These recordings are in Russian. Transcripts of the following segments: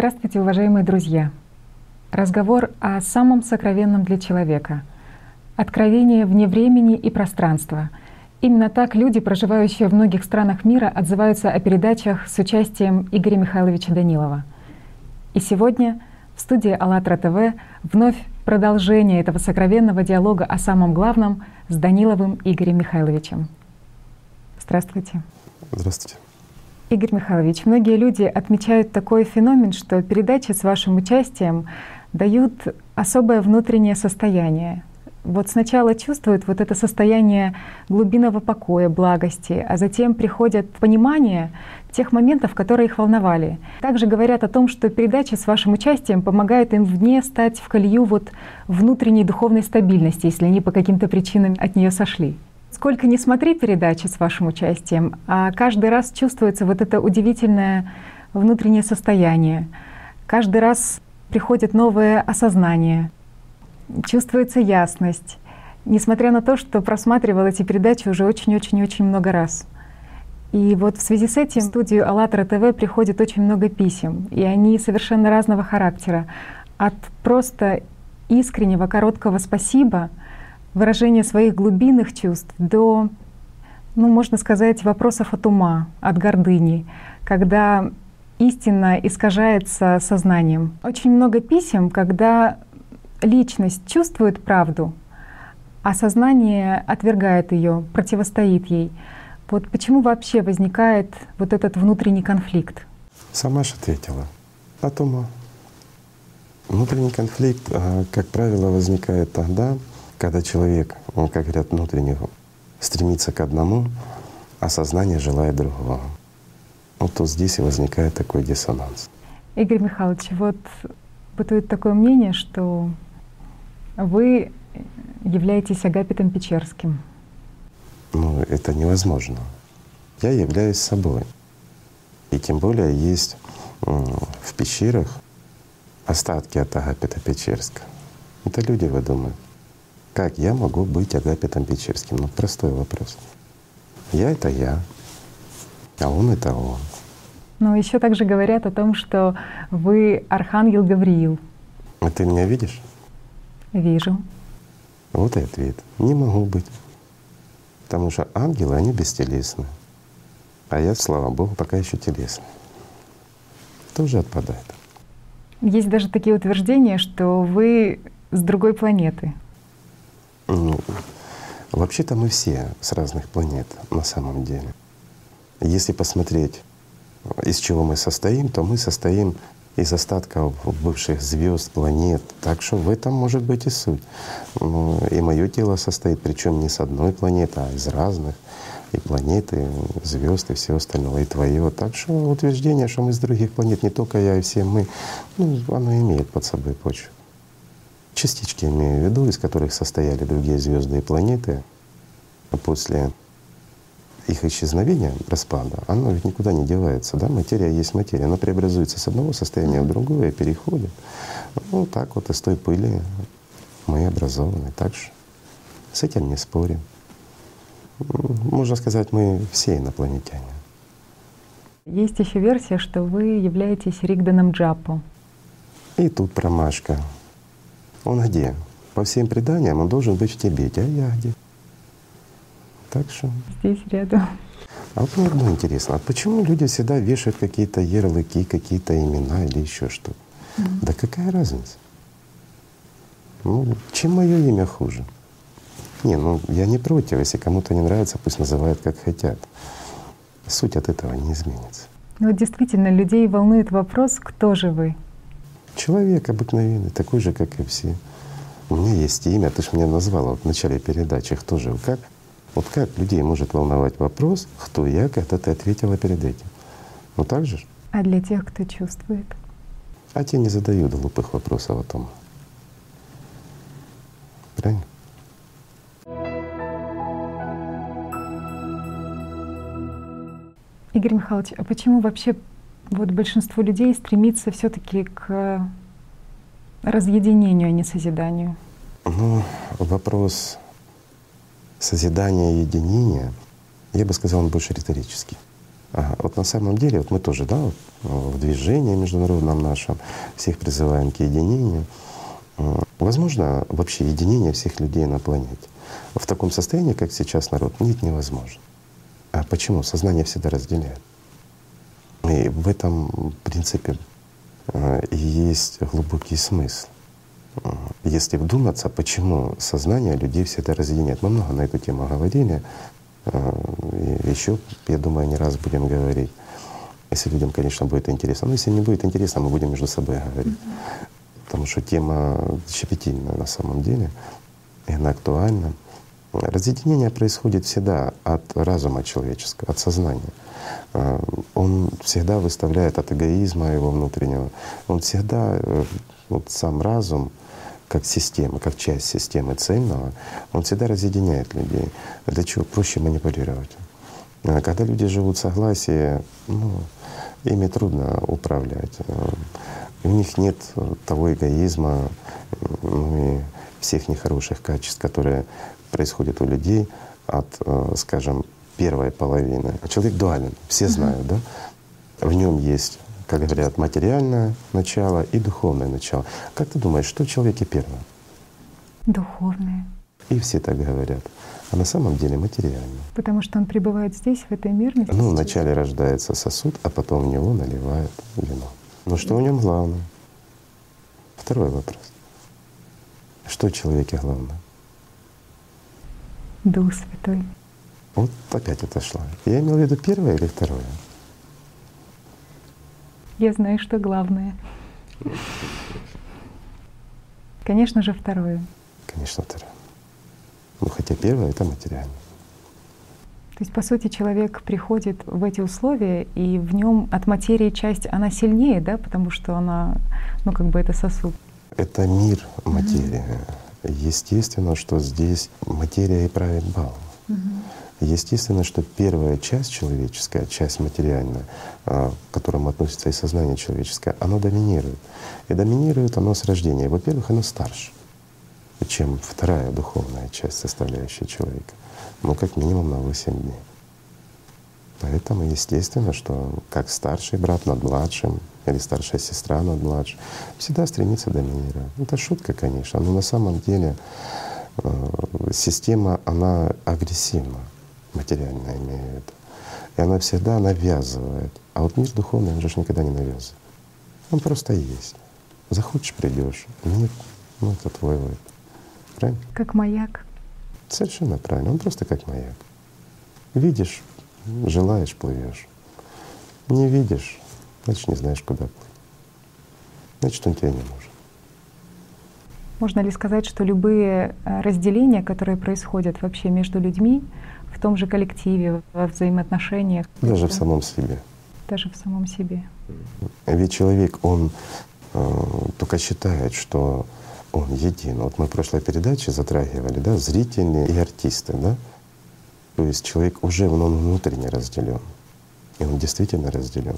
Здравствуйте, уважаемые друзья! Разговор о самом сокровенном для человека. Откровение вне времени и пространства. Именно так люди, проживающие в многих странах мира, отзываются о передачах с участием Игоря Михайловича Данилова. И сегодня в студии АЛЛАТРА ТВ вновь продолжение этого сокровенного диалога о самом главном с Даниловым Игорем Михайловичем. Здравствуйте. Здравствуйте. Игорь Михайлович, многие люди отмечают такой феномен, что передачи с вашим участием дают особое внутреннее состояние. Вот сначала чувствуют вот это состояние глубинного покоя, благости, а затем приходят понимание тех моментов, которые их волновали. Также говорят о том, что передачи с вашим участием помогают им вне стать в колею вот внутренней духовной стабильности, если они по каким-то причинам от нее сошли. Сколько не смотри передачи с вашим участием, а каждый раз чувствуется вот это удивительное внутреннее состояние. Каждый раз приходит новое осознание, чувствуется ясность, несмотря на то, что просматривал эти передачи уже очень-очень-очень много раз. И вот в связи с этим в студию АЛЛАТРА ТВ приходит очень много писем, и они совершенно разного характера. От просто искреннего короткого «спасибо» выражение своих глубинных чувств до, ну, можно сказать, вопросов от ума, от гордыни, когда истина искажается сознанием. Очень много писем, когда личность чувствует правду, а сознание отвергает ее, противостоит ей. Вот почему вообще возникает вот этот внутренний конфликт? Сама же ответила. От ума. Внутренний конфликт, а, как правило, возникает тогда, когда человек, он, как говорят, внутренне стремится к одному, а сознание желает другого. Вот то здесь и возникает такой диссонанс. Игорь Михайлович, вот бытует такое мнение, что вы являетесь Агапитом Печерским. Ну, это невозможно. Я являюсь собой. И тем более есть в пещерах остатки от Агапита Печерска. Это люди выдумывают. Как я могу быть Агапитом Печерским? Ну, простой вопрос. Я — это я, а он — это он. Но еще также говорят о том, что вы Архангел Гавриил. А ты меня видишь? Вижу. Вот и ответ. Не могу быть. Потому что ангелы, они бестелесны. А я, слава Богу, пока еще телесный. Тоже отпадает. Есть даже такие утверждения, что вы с другой планеты. Ну, вообще-то мы все с разных планет на самом деле. Если посмотреть, из чего мы состоим, то мы состоим из остатков бывших звезд, планет. Так что в этом может быть и суть. Ну, и мое тело состоит, причем не с одной планеты, а из разных. И планеты, звезд, и все остальное, и твое. Так что утверждение, что мы с других планет, не только я и все мы, ну, оно имеет под собой почву частички имею в виду, из которых состояли другие звезды и планеты, а после их исчезновения, распада, оно ведь никуда не девается. Да? Материя есть материя, она преобразуется с одного состояния в другое, переходит. Ну так вот из той пыли мы образованы. Так что с этим не спорим. Можно сказать, мы все инопланетяне. Есть еще версия, что вы являетесь Ригданом Джапу. И тут промашка. Он где? По всем преданиям он должен быть в Тибете, а я где? Так что… Здесь рядом. А вот мне одно интересно, а почему люди всегда вешают какие-то ярлыки, какие-то имена или еще что-то? Mm. Да какая разница? Ну, чем мое имя хуже? Не, ну я не против, если кому-то не нравится, пусть называют как хотят. Суть от этого не изменится. Ну вот действительно, людей волнует вопрос, кто же вы? Человек обыкновенный, такой же, как и все. У меня есть имя, ты же меня назвала вот в начале передачи, кто же, как? Вот как людей может волновать вопрос, кто я, когда ты ответила перед этим? Ну так же? А для тех, кто чувствует? А те не задают глупых вопросов о том. Правильно? Игорь Михайлович, а почему вообще вот большинство людей стремится все-таки к разъединению, а не созиданию? Ну, вопрос созидания и единения, я бы сказал, он больше риторический. А вот на самом деле, вот мы тоже, да, вот в движении международном нашем всех призываем к единению. Возможно вообще единение всех людей на планете. В таком состоянии, как сейчас народ, нет, невозможно. А почему? Сознание всегда разделяет. И в этом принципе э, и есть глубокий смысл. Если вдуматься, почему сознание людей всегда разъединяет. Мы много на эту тему говорили, э, и еще, я думаю, не раз будем говорить. Если людям, конечно, будет интересно. Но если не будет интересно, мы будем между собой говорить. Потому что тема щепетильная на самом деле, и она актуальна. Разъединение происходит всегда от разума человеческого, от сознания. А, он всегда выставляет от эгоизма его внутреннего. Он всегда, э, вот сам разум, как система, как часть системы цельного, он всегда разъединяет людей. Для чего? Проще манипулировать. А когда люди живут в согласии, ну, ими трудно управлять. А, у них нет того эгоизма ну, и всех нехороших качеств, которые происходит у людей от, э, скажем, первой половины. Человек дуален, все знают, да? В нем есть, как говорят, материальное начало и духовное начало. Как ты думаешь, что в человеке первое? Духовное. И все так говорят. А на самом деле материальное. Потому что он пребывает здесь, в этой мирности. Ну, вначале рождается сосуд, а потом в него наливают вино. Но что в нем главное? Второй вопрос. Что в человеке главное? Дух Святой. Вот опять отошла. Я имел в виду первое или второе? Я знаю, что главное. Конечно же, второе. Конечно, второе. Ну, хотя первое — это материально. То есть, по сути, человек приходит в эти условия, и в нем от материи часть, она сильнее, да, потому что она, ну, как бы это сосуд. Это мир материи. Mm-hmm. Естественно, что здесь материя и правит бал. Естественно, что первая часть человеческая, часть материальная, а, к которому относится и сознание человеческое, оно доминирует. И доминирует оно с рождения. Во-первых, оно старше, чем вторая духовная часть, составляющая человека. Ну, как минимум на 8 дней. Поэтому естественно, что как старший брат над младшим или старшая сестра над младшим всегда стремится доминировать. Это шутка, конечно, но на самом деле э, система, она агрессивна, материальная имеет. И она всегда навязывает. А вот мир духовный, он же никогда не навязывает. Он просто есть. Захочешь — придешь. Нет, ну это твой выбор. Правильно? Как маяк. Совершенно правильно. Он просто как маяк. Видишь Желаешь — плывешь. Не видишь, значит, не знаешь, куда плыть. Значит, он тебе не нужен. Можно ли сказать, что любые э, разделения, которые происходят вообще между людьми, в том же коллективе, во взаимоотношениях? Даже в самом себе. Даже в самом себе. Ведь человек, он э, только считает, что он един. Вот мы в прошлой передаче затрагивали, да, зрители и артисты, да. То есть человек уже он внутренне разделен. И он действительно разделен.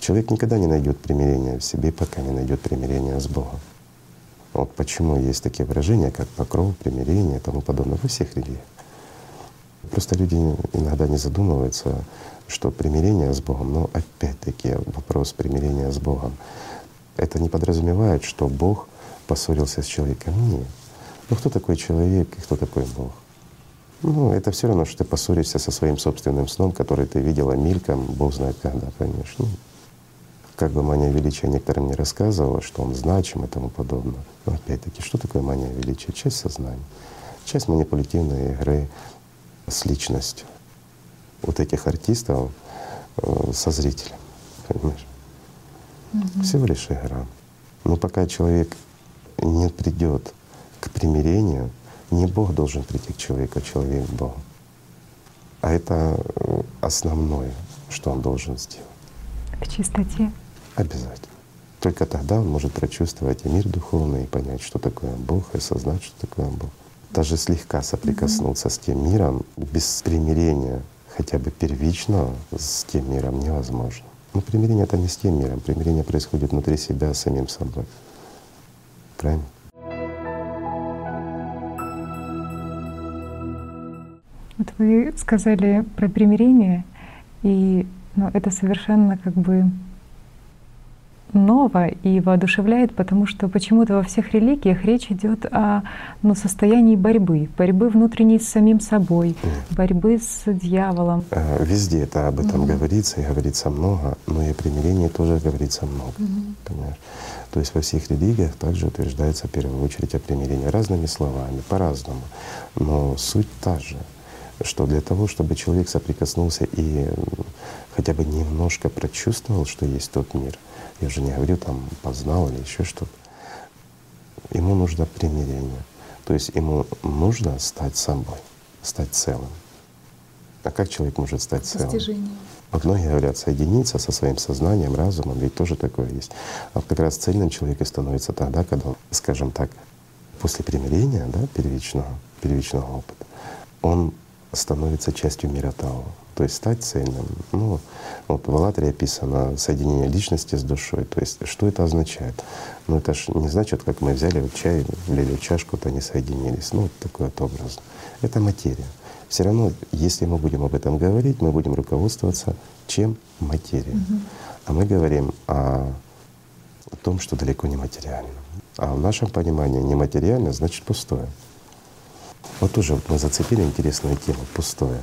Человек никогда не найдет примирения в себе, пока не найдет примирения с Богом. Вот почему есть такие выражения, как покров, примирение и тому подобное во всех религиях. Просто люди иногда не задумываются, что примирение с Богом, но опять-таки вопрос примирения с Богом, это не подразумевает, что Бог поссорился с человеком. Нет. Ну кто такой человек и кто такой Бог? Ну, это все равно, что ты поссоришься со своим собственным сном, который ты видела мельком, Бог знает когда. Ну, как бы мания величия некоторым не рассказывала, что он значим и тому подобное. Но опять-таки, что такое мания величия? Часть сознания, часть манипулятивной игры с личностью вот этих артистов э, со зрителем, понимаешь? Mm-hmm. Всего лишь игра. Но пока человек не придет к примирению, не Бог должен прийти к человеку, а человек к Богу. А это э, основное, что он должен сделать. В чистоте. Обязательно. Только тогда он может прочувствовать и мир духовный, и понять, что такое Бог, и осознать, что такое Бог. Даже слегка соприкоснуться mm-hmm. с тем миром без примирения, хотя бы первичного, с тем миром невозможно. Но примирение — это не с тем миром. Примирение происходит внутри себя, с самим собой. Правильно? Вот вы сказали про примирение, и Но это совершенно как бы ново и воодушевляет, потому что почему-то во всех религиях речь идет о ну, состоянии борьбы, борьбы внутренней с самим собой, борьбы с дьяволом. Э, везде это об этом mm-hmm. говорится, и говорится много, но и о примирении тоже говорится много. Mm-hmm. Понимаешь? То есть во всех религиях также утверждается в первую очередь о примирении разными словами, по-разному. Но суть та же, что для того, чтобы человек соприкоснулся и хотя бы немножко прочувствовал, что есть тот мир, я же не говорю там познал или еще что-то, ему нужно примирение. То есть ему нужно стать собой, стать целым. А как человек может стать целым? Достижение. Вот многие говорят, соединиться со своим сознанием, разумом, ведь тоже такое есть. А как раз цельным человеком становится тогда, когда он, скажем так, после примирения, да, первичного, первичного опыта, он становится частью мира Тао. То есть стать цельным. Ну, вот в «АЛЛАТРе» описано соединение личности с душой. То есть что это означает? Ну это ж не значит, как мы взяли вот чай, влили чашку, то они соединились. Ну вот такой вот образ. Это материя все равно, если мы будем об этом говорить, мы будем руководствоваться чем материей. Угу. А мы говорим о том, что далеко не материально. А в нашем понимании нематериально значит пустое. Вот тоже вот мы зацепили интересную тему пустое.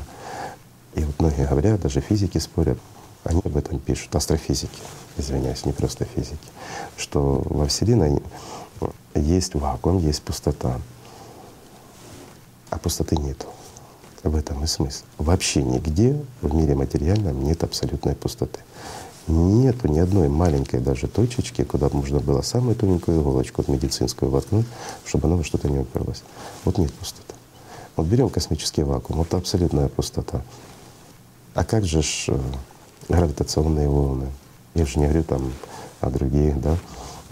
И вот многие говорят, даже физики спорят, они об этом пишут, астрофизики, извиняюсь, не просто физики, что во Вселенной есть вакуум, есть пустота, а пустоты нету. В этом и смысл. Вообще нигде в мире материальном нет абсолютной пустоты. Нету ни одной маленькой даже точечки, куда можно было самую тоненькую иголочку, вот медицинскую, воткнуть, чтобы она во что-то не уперлась. Вот нет пустоты. Вот берем космический вакуум, вот абсолютная пустота. А как же ж э, гравитационные волны? Я же не говорю там о других, да,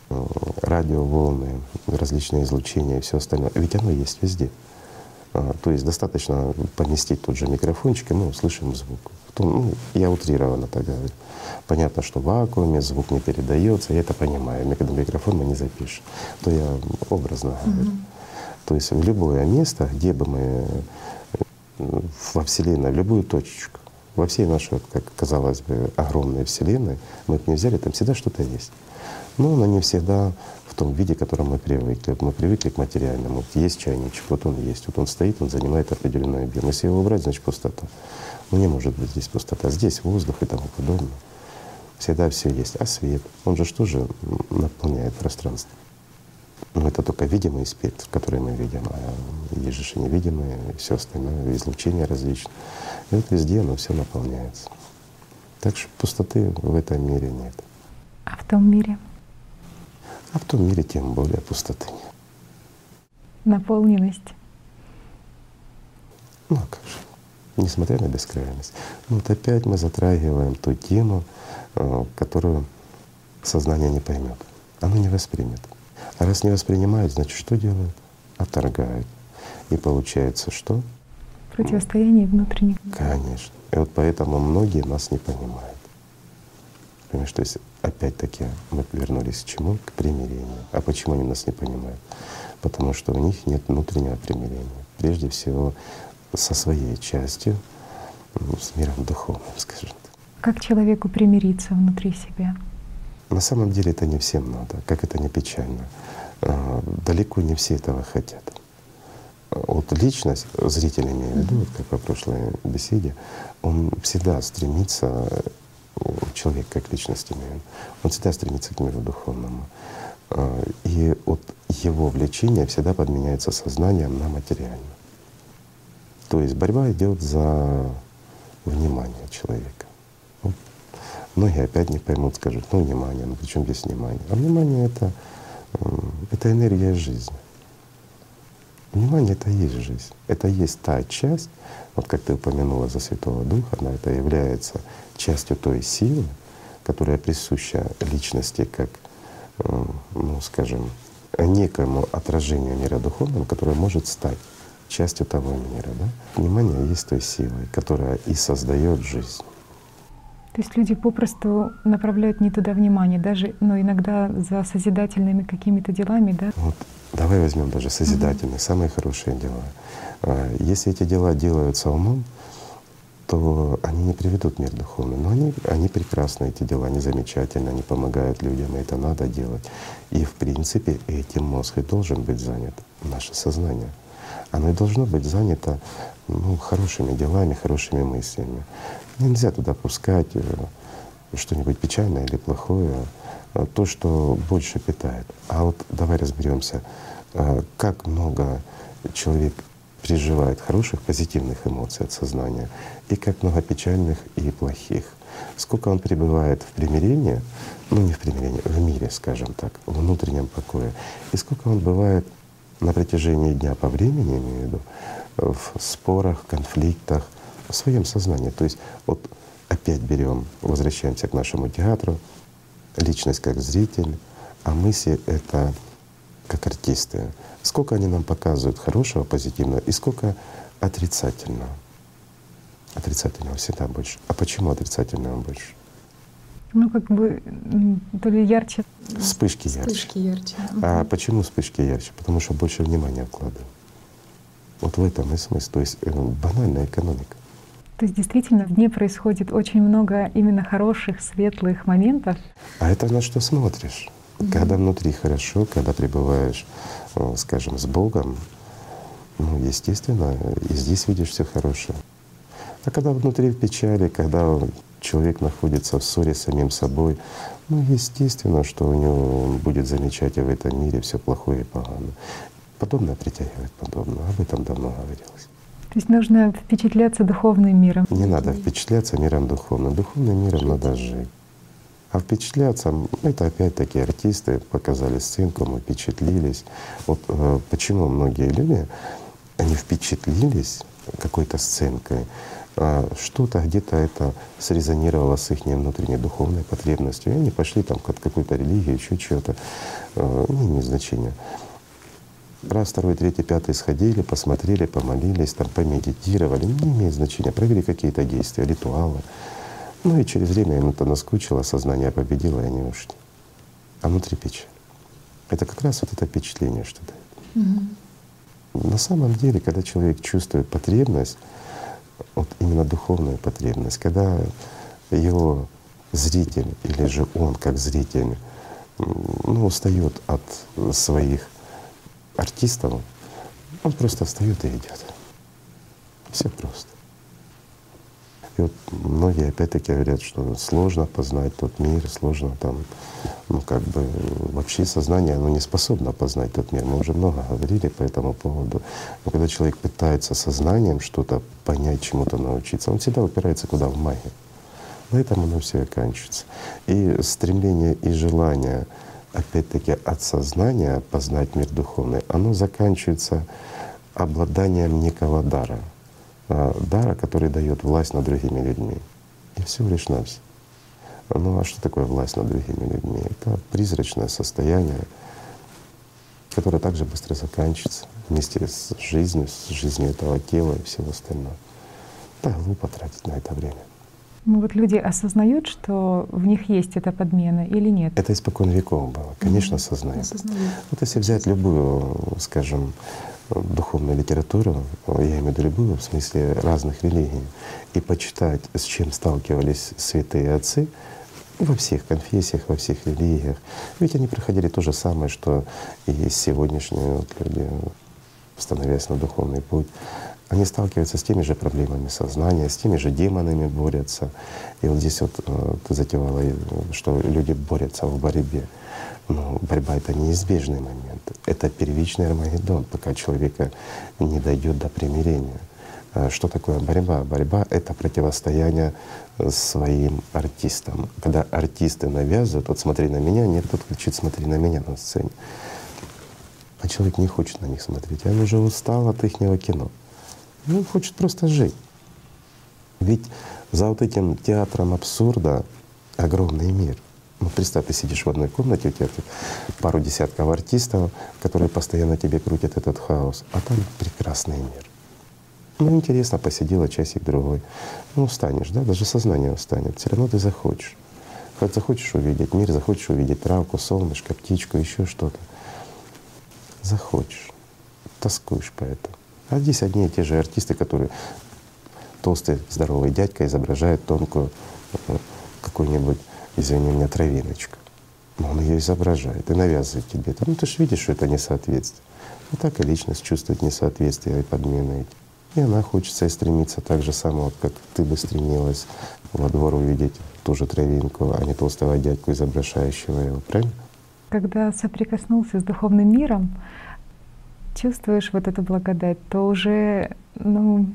э, радиоволны, различные излучения и все остальное. Ведь оно есть везде. А, то есть достаточно поместить тот же микрофончик, и мы услышим звук. Ну, я утрированно так говорю. Понятно, что в вакууме звук не передается, я это понимаю. Микрофон мы не запишем, то я образно говорю. Mm-hmm. То есть в любое место, где бы мы э, во Вселенной, в любую точечку, во всей нашей, как казалось бы, огромной Вселенной, мы бы не взяли, там всегда что-то есть. Но оно не всегда том виде, к которому мы привыкли. Мы привыкли к материальному. Вот есть чайничек, вот он есть. Вот он стоит, он занимает определенный объем. Если его убрать, значит пустота. Ну не может быть здесь пустота. Здесь воздух и тому подобное. Всегда все есть. А свет, он же что же наполняет пространство. Но это только видимый спектр, который мы видим, а есть же и невидимые, и все остальное, излучение различные. И вот везде оно все наполняется. Так что пустоты в этом мире нет. А в том мире? А в том мире тем более пустоты нет. Наполненность. Ну а как же, несмотря на бескрайность. Ну, вот опять мы затрагиваем ту тему, э, которую сознание не поймет, оно не воспримет. А раз не воспринимает, значит, что делают? Отторгают. И получается что? Противостояние внутренних. Конечно. И вот поэтому многие нас не понимают. Понимаешь, то есть опять-таки мы вернулись к чему? К примирению. А почему они нас не понимают? Потому что у них нет внутреннего примирения. Прежде всего со своей частью, ну, с миром духовным, скажем так. Как человеку примириться внутри себя? На самом деле это не всем надо, как это не печально. А, далеко не все этого хотят. Вот личность, зритель имею в виду, вот как по прошлой беседе, он всегда стремится человек как личность имею, он всегда стремится к миру духовному. А, и от его влечения всегда подменяется сознанием на материальное. То есть борьба идет за внимание человека. Вот. Многие опять не поймут, скажут, ну внимание, ну при здесь внимание? А внимание это, это энергия жизни. Внимание — это и есть жизнь. Это есть та часть, вот как ты упомянула за Святого Духа, она это является частью той силы, которая присуща личности как, э, ну скажем, некоему отражению мира духовного, которое может стать частью того мира. Да? Внимание есть той силой, которая и создает жизнь. То есть люди попросту направляют не туда внимание, даже, но иногда за созидательными какими-то делами, да? Вот давай возьмем даже созидательные, mm-hmm. самые хорошие дела. А, если эти дела делаются умом, то они не приведут мир духовный. Но они, они прекрасны, эти дела, они замечательны, они помогают людям, и это надо делать. И в принципе этим мозг и должен быть занят, наше сознание. Оно и должно быть занято ну, хорошими делами, хорошими мыслями. Нельзя туда пускать э, что-нибудь печальное или плохое, а то, что больше питает. А вот давай разберемся, а, как много человек переживает хороших, позитивных эмоций от сознания, и как много печальных и плохих. Сколько он пребывает в примирении, ну не в примирении, в мире, скажем так, в внутреннем покое, и сколько он бывает на протяжении дня по времени, имею в виду, в спорах, конфликтах, в своем сознании. То есть вот опять берем, возвращаемся к нашему театру, личность как зритель, а мысли — это как артисты. Сколько они нам показывают хорошего, позитивного, и сколько отрицательного. Отрицательного всегда больше. А почему отрицательного больше? Ну, как бы то ли ярче. Вспышки ярче. Вспышки ярче. А почему вспышки ярче? Потому что больше внимания вкладывают. Вот в этом и смысл. То есть э, банальная экономика. То есть действительно в дне происходит очень много именно хороших, светлых моментов. А это на что смотришь? Mm-hmm. Когда внутри хорошо, когда пребываешь, скажем, с Богом, ну, естественно, и здесь видишь все хорошее. А когда внутри в печали, когда человек находится в ссоре с самим собой, ну, естественно, что у него он будет замечать в этом мире все плохое и поганое. Подобное притягивает подобное. Об этом давно говорилось. То есть нужно впечатляться духовным миром. Не надо впечатляться миром духовным. Духовным миром надо жить. А впечатляться — это опять-таки артисты показали сценку, мы впечатлились. Вот э, почему многие люди, они впечатлились какой-то сценкой, а что-то где-то это срезонировало с их внутренней духовной потребностью, и они пошли там к какой-то религии, еще чего-то, э, не имеет. Раз, второй, третий, пятый сходили, посмотрели, помолились, там помедитировали, не имеет значения, провели какие-то действия, ритуалы. Ну и через время им это наскучило, сознание победило, и они ушли. А внутри печаль. Это как раз вот это впечатление, что дает. Угу. На самом деле, когда человек чувствует потребность, вот именно духовную потребность, когда его зритель или же он как зритель ну, устает от своих артистом, он просто встает и идет. Все просто. И вот многие опять-таки говорят, что сложно познать тот мир, сложно там, ну как бы вообще сознание, оно не способно познать тот мир. Мы уже много говорили по этому поводу. Но когда человек пытается сознанием что-то понять, чему-то научиться, он всегда упирается куда? В магию. На этом оно все оканчивается. И стремление и желание опять-таки от сознания познать мир духовный, оно заканчивается обладанием некого дара, а, дара, который дает власть над другими людьми. И всего лишь навсего. Ну а что такое власть над другими людьми? Это призрачное состояние, которое также быстро заканчивается вместе с жизнью, с жизнью этого тела и всего остального. Да, глупо тратить на это время. Ну вот люди осознают, что в них есть эта подмена или нет? Это испокон веков было, конечно, осознают. осознают. Вот если взять любую, скажем, духовную литературу, я имею в виду любую, в смысле разных религий, и почитать, с чем сталкивались святые отцы во всех конфессиях, во всех религиях. Ведь они проходили то же самое, что и сегодняшние вот люди, становясь на духовный путь они сталкиваются с теми же проблемами сознания, с теми же демонами борются. И вот здесь вот э, ты затевала, что люди борются в борьбе. Но борьба — это неизбежный момент. Это первичный Армагеддон, пока человека не дойдет до примирения. А что такое борьба? Борьба — это противостояние своим артистам. Когда артисты навязывают, вот смотри на меня, нет, тот кричит, смотри на меня на сцене. А человек не хочет на них смотреть, он уже устал от их кино. Он ну, хочет просто жить. Ведь за вот этим театром абсурда огромный мир. Ну, представь, ты сидишь в одной комнате, у тебя пару десятков артистов, которые постоянно тебе крутят этот хаос, а там прекрасный мир. Ну, интересно, посидела часик-другой. Ну, устанешь, да, даже сознание устанет. Все равно ты захочешь. Хоть захочешь увидеть мир, захочешь увидеть травку, солнышко, птичку, еще что-то. Захочешь. Тоскуешь по этому. А здесь одни и те же артисты, которые толстый здоровый дядька изображает тонкую э, какую-нибудь, извини меня, травиночку. Но он ее изображает и навязывает тебе. Ну ты же видишь, что это несоответствие. Ну так и личность чувствует несоответствие и подмены эти. И она хочется и стремится так же само, вот как ты бы стремилась во двор увидеть ту же травинку, а не толстого дядьку, изображающего его, правильно? Когда соприкоснулся с духовным миром, чувствуешь вот эту благодать, то уже ну,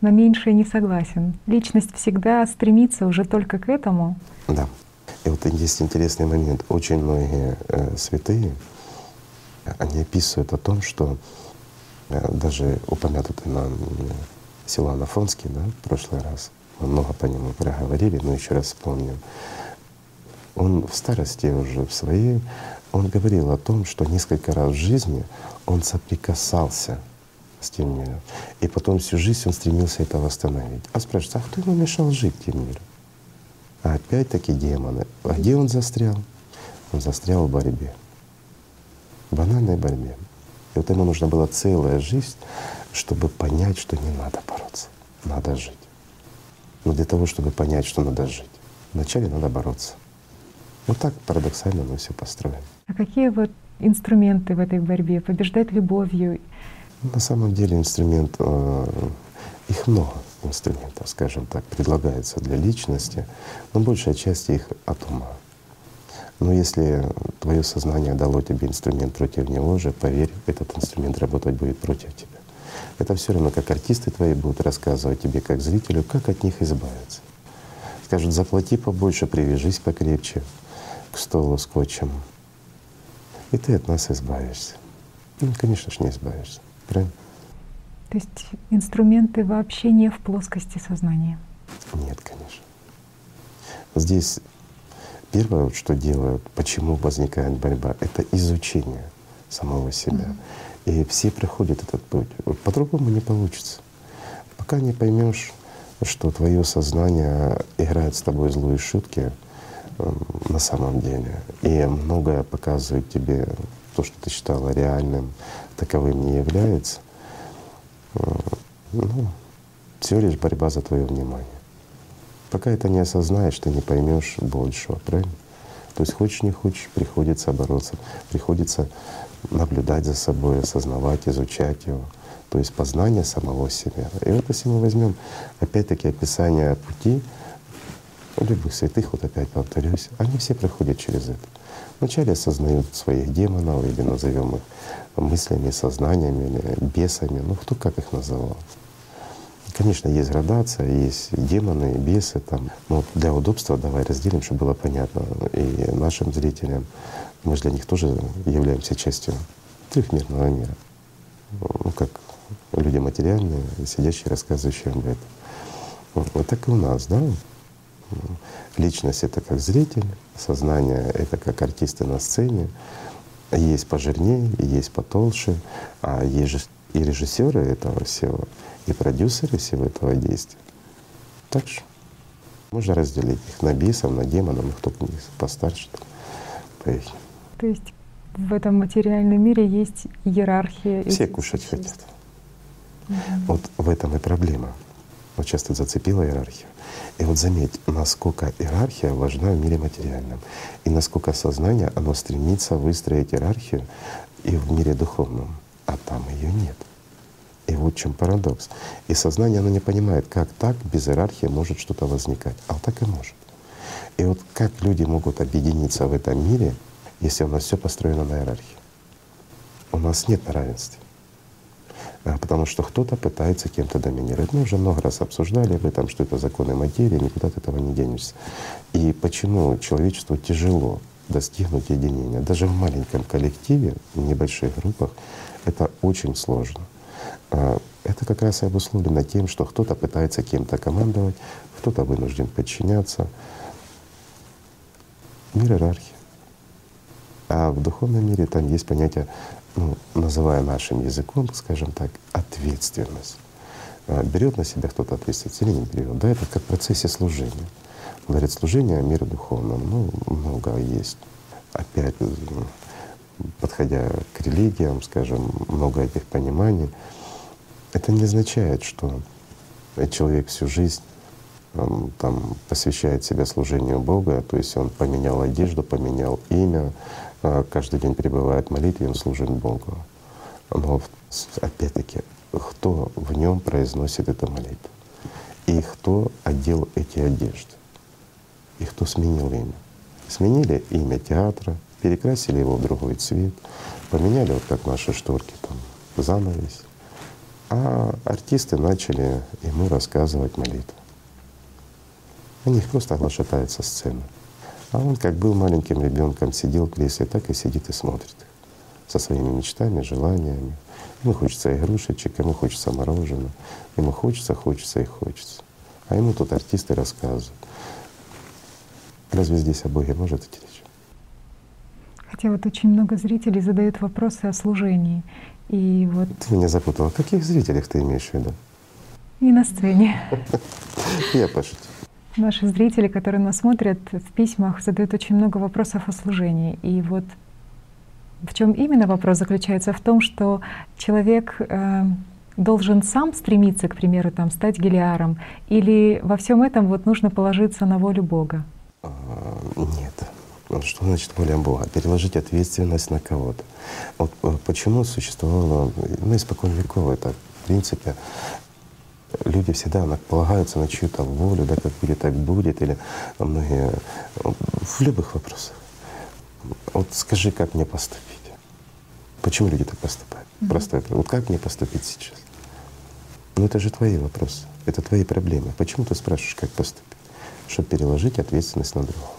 на меньшее не согласен. Личность всегда стремится уже только к этому. Да. И вот есть интересный момент. Очень многие э, святые, они описывают о том, что э, даже упомянутый нам Силуан Афонский да, в прошлый раз, мы много по нему проговорили, но еще раз вспомним. Он в старости уже в своей, он говорил о том, что несколько раз в жизни он соприкасался с тем миром. И потом всю жизнь он стремился это восстановить. А спрашивается, а кто ему мешал жить тем миром? А опять-таки демоны. А где он застрял? Он застрял в борьбе, в банальной борьбе. И вот ему нужна была целая жизнь, чтобы понять, что не надо бороться, надо жить. Но для того, чтобы понять, что надо жить, вначале надо бороться. Вот так парадоксально мы все построено. А какие вот инструменты в этой борьбе? Побеждать любовью? На самом деле инструмент, э, их много инструментов, скажем так, предлагается для личности, но большая часть их от ума. Но если твое сознание дало тебе инструмент против него же, поверь, этот инструмент работать будет против тебя. Это все равно, как артисты твои будут рассказывать тебе, как зрителю, как от них избавиться. Скажут, заплати побольше, привяжись покрепче к столу скотчем, и ты от нас избавишься. Ну, конечно же, не избавишься. Правильно? То есть инструменты вообще не в плоскости сознания? Нет, конечно. Здесь первое, что делают, почему возникает борьба, это изучение самого себя. И все проходят этот путь. По-другому не получится. Пока не поймешь, что твое сознание играет с тобой злые шутки на самом деле, и многое показывает тебе то, что ты считала реальным, таковым не является, э, ну, всего лишь борьба за твое внимание. Пока это не осознаешь, ты не поймешь большего, правильно? То есть хочешь не хочешь, приходится бороться, приходится наблюдать за собой, осознавать, изучать его. То есть познание самого себя. И вот если мы возьмем опять-таки описание пути любых святых, вот опять повторюсь, они все проходят через это. Вначале осознают своих демонов, или назовем их мыслями, сознаниями, или бесами, ну кто как их называл. Конечно, есть градация, есть демоны, бесы там. Но для удобства давай разделим, чтобы было понятно и нашим зрителям. Мы же для них тоже являемся частью трехмерного мира. Ну, как люди материальные, сидящие, рассказывающие об этом. Вот так и у нас, да? Личность — это как зритель, сознание — это как артисты на сцене. Есть пожирнее, есть потолще, а есть же и режиссеры этого всего, и продюсеры всего этого действия. Так же можно разделить их на бисов, на демонов, ну кто постарше, по То есть в этом материальном мире есть иерархия. Все кушать хотят. Угу. Вот в этом и проблема. Вот часто зацепила иерархию. И вот заметь, насколько иерархия важна в мире материальном, и насколько сознание, оно стремится выстроить иерархию и в мире духовном, а там ее нет. И вот в чем парадокс. И сознание, оно не понимает, как так без иерархии может что-то возникать. А так и может. И вот как люди могут объединиться в этом мире, если у нас все построено на иерархии? У нас нет равенства. А, потому что кто-то пытается кем-то доминировать. Мы уже много раз обсуждали об этом, что это законы материи, никуда от этого не денешься. И почему человечеству тяжело достигнуть единения. Даже в маленьком коллективе, в небольших группах, это очень сложно. А, это как раз и обусловлено тем, что кто-то пытается кем-то командовать, кто-то вынужден подчиняться. Мир иерархии. А в духовном мире там есть понятие ну, называя нашим языком, скажем так, ответственность. А, берет на себя кто-то ответственность или не берет. Да, это как в процессе служения. Говорит, служение миру духовному, ну, много есть. Опять, подходя к религиям, скажем, много этих пониманий. Это не означает, что человек всю жизнь он, там посвящает себя служению Бога, то есть он поменял одежду, поменял имя, каждый день пребывает в молитве, он служит Богу. Но опять-таки, кто в нем произносит эту молитву? И кто одел эти одежды? И кто сменил имя? Сменили имя театра, перекрасили его в другой цвет, поменяли, вот как наши шторки, там, занавес. А артисты начали ему рассказывать молитву. Они их просто оглашатают со сцены. А он, как был маленьким ребенком, сидел в кресле, так и сидит и смотрит со своими мечтами, желаниями. Ему хочется игрушечек, ему хочется мороженого, ему хочется, хочется и хочется. А ему тут артисты рассказывают. Разве здесь о Боге может идти речь? Хотя вот очень много зрителей задают вопросы о служении. И вот... Ты меня запутала. Каких зрителей ты имеешь в виду? И на сцене. Я пошутил. Наши зрители, которые нас смотрят в письмах, задают очень много вопросов о служении. И вот в чем именно вопрос заключается? В том, что человек э, должен сам стремиться, к примеру, там, стать гелиаром, или во всем этом вот нужно положиться на волю Бога? А, нет. Что значит воля Бога? Переложить ответственность на кого-то. Вот э, почему существовало, ну, испокон веков это, в принципе, люди всегда полагаются на чью-то волю, да, как будет, так будет, или многие в любых вопросах. Вот скажи, как мне поступить? Почему люди так поступают? Mm-hmm. Просто это. Вот как мне поступить сейчас? Ну это же твои вопросы, это твои проблемы. Почему ты спрашиваешь, как поступить? Чтобы переложить ответственность на другого.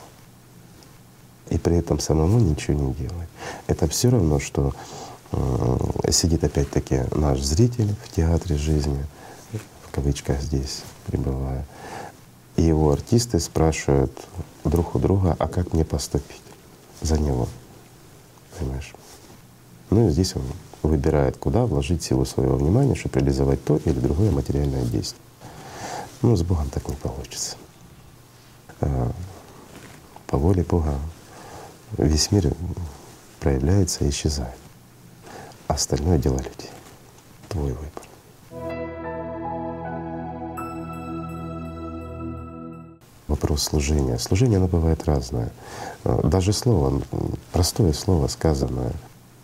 И при этом самому ничего не делать. Это все равно, что э, сидит опять-таки наш зритель в театре жизни, кавычках здесь пребывая. И его артисты спрашивают друг у друга, а как мне поступить за него, понимаешь? Ну и здесь он выбирает, куда вложить силу своего внимания, чтобы реализовать то или другое материальное действие. Ну, с Богом так не получится. А по воле Бога весь мир проявляется и исчезает. Остальное дело людей. Твой выбор. Вопрос служения. Служение, оно бывает разное. А, даже слово, простое слово, сказанное,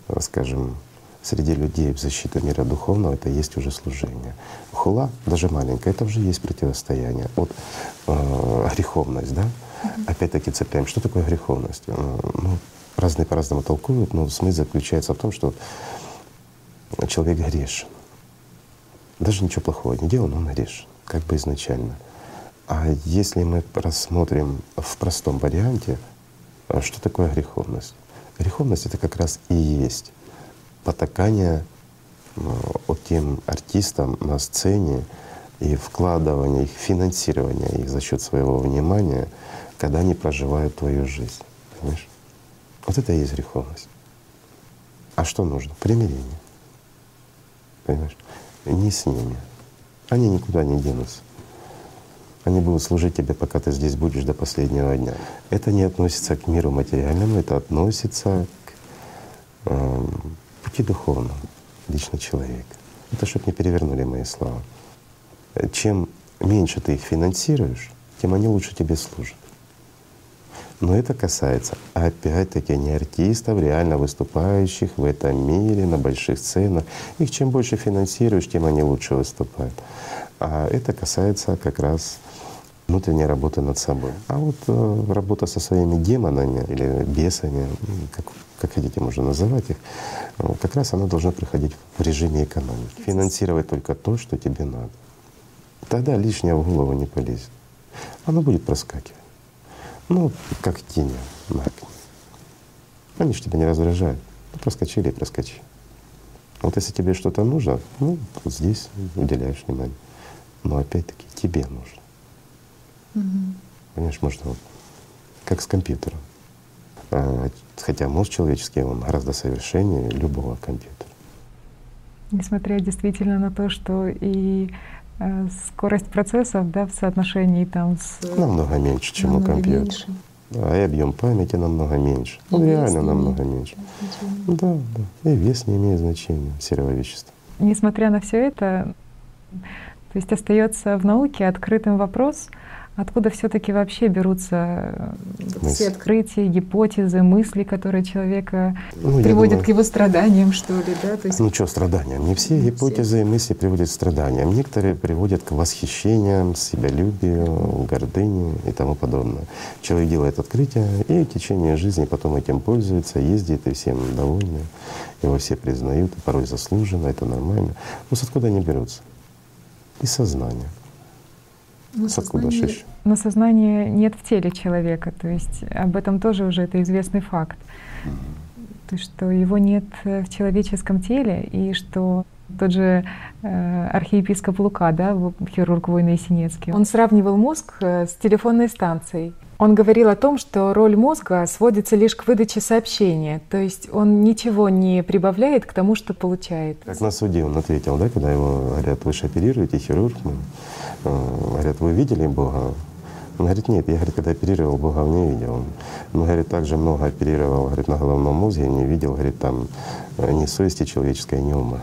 а, скажем, среди людей в защиту мира духовного, это есть уже служение. Хула, даже маленькая, это уже есть противостояние. Вот э, греховность, да? Mm-hmm. Опять-таки цепляем. Что такое греховность? Э, ну, разные по-разному толкуют, но смысл заключается в том, что человек грешен. Даже ничего плохого не делал, но он грешен, как бы изначально. А если мы рассмотрим в простом варианте, а что такое греховность? Греховность — это как раз и есть потакание от тем артистам на сцене и вкладывание их, финансирование их за счет своего внимания, когда они проживают твою жизнь. Понимаешь? Вот это и есть греховность. А что нужно? Примирение. Понимаешь? Не с ними. Они никуда не денутся. Они будут служить тебе, пока ты здесь будешь до последнего дня. Это не относится к миру материальному, это относится к э, пути духовному, лично человека. Это чтобы не перевернули мои слова. Чем меньше ты их финансируешь, тем они лучше тебе служат. Но это касается опять-таки не артистов, реально выступающих в этом мире, на больших сценах. Их чем больше финансируешь, тем они лучше выступают. А это касается как раз внутренняя работа над собой. А вот э, работа со своими демонами или бесами, как, как хотите можно называть их, как раз она должна проходить в режиме экономики. Финансировать только то, что тебе надо. Тогда лишнее в голову не полезет. Оно будет проскакивать. Ну, как тени на окне. Они же тебя не раздражают. Ну, проскочили и проскочили. Вот если тебе что-то нужно, ну, вот здесь уделяешь внимание. Но опять-таки тебе нужно. Угу. Понимаешь, можно вот, как с компьютером. А, хотя мозг человеческий, он гораздо совершеннее любого компьютера. Несмотря действительно на то, что и э, скорость процессов да, в соотношении там с… Намного меньше, чем намного у компьютера. Меньше. Да, и объем памяти намного меньше. И ну, реально намного меньше. Да, да. И вес не имеет значения серого вещества. Несмотря на все это, То есть остается в науке открытым вопрос, откуда все-таки вообще берутся э, все открытия, гипотезы, мысли, которые человека ну, приводят думаю, к его страданиям, что ли, да? То есть... Ну что страданиям? Не все гипотезы все. и мысли приводят к страданиям. Некоторые приводят к восхищениям, себялюбию, гордыне и тому подобное. Человек делает открытие и в течение жизни потом этим пользуется, ездит и всем довольны. Его все признают, порой заслуженно, это нормально. Но с откуда они берутся? Из сознания. Откуда сознание, но сознания нет в теле человека, то есть об этом тоже уже это известный факт. Mm-hmm. То что его нет в человеческом теле, и что тот же э, архиепископ Лука, да, хирург войны Есенецкий, он сравнивал мозг э, с телефонной станцией. Он говорил о том, что роль мозга сводится лишь к выдаче сообщения, то есть он ничего не прибавляет к тому, что получает. Как на суде он ответил, да, когда его говорят, вы же оперируете, хирург, э, говорят, вы видели Бога? Он говорит, нет, я говорит, когда оперировал, Бога не видел. Он, говорит, также много оперировал, говорит, на головном мозге, не видел, говорит, там э, ни совести человеческой, ни ума.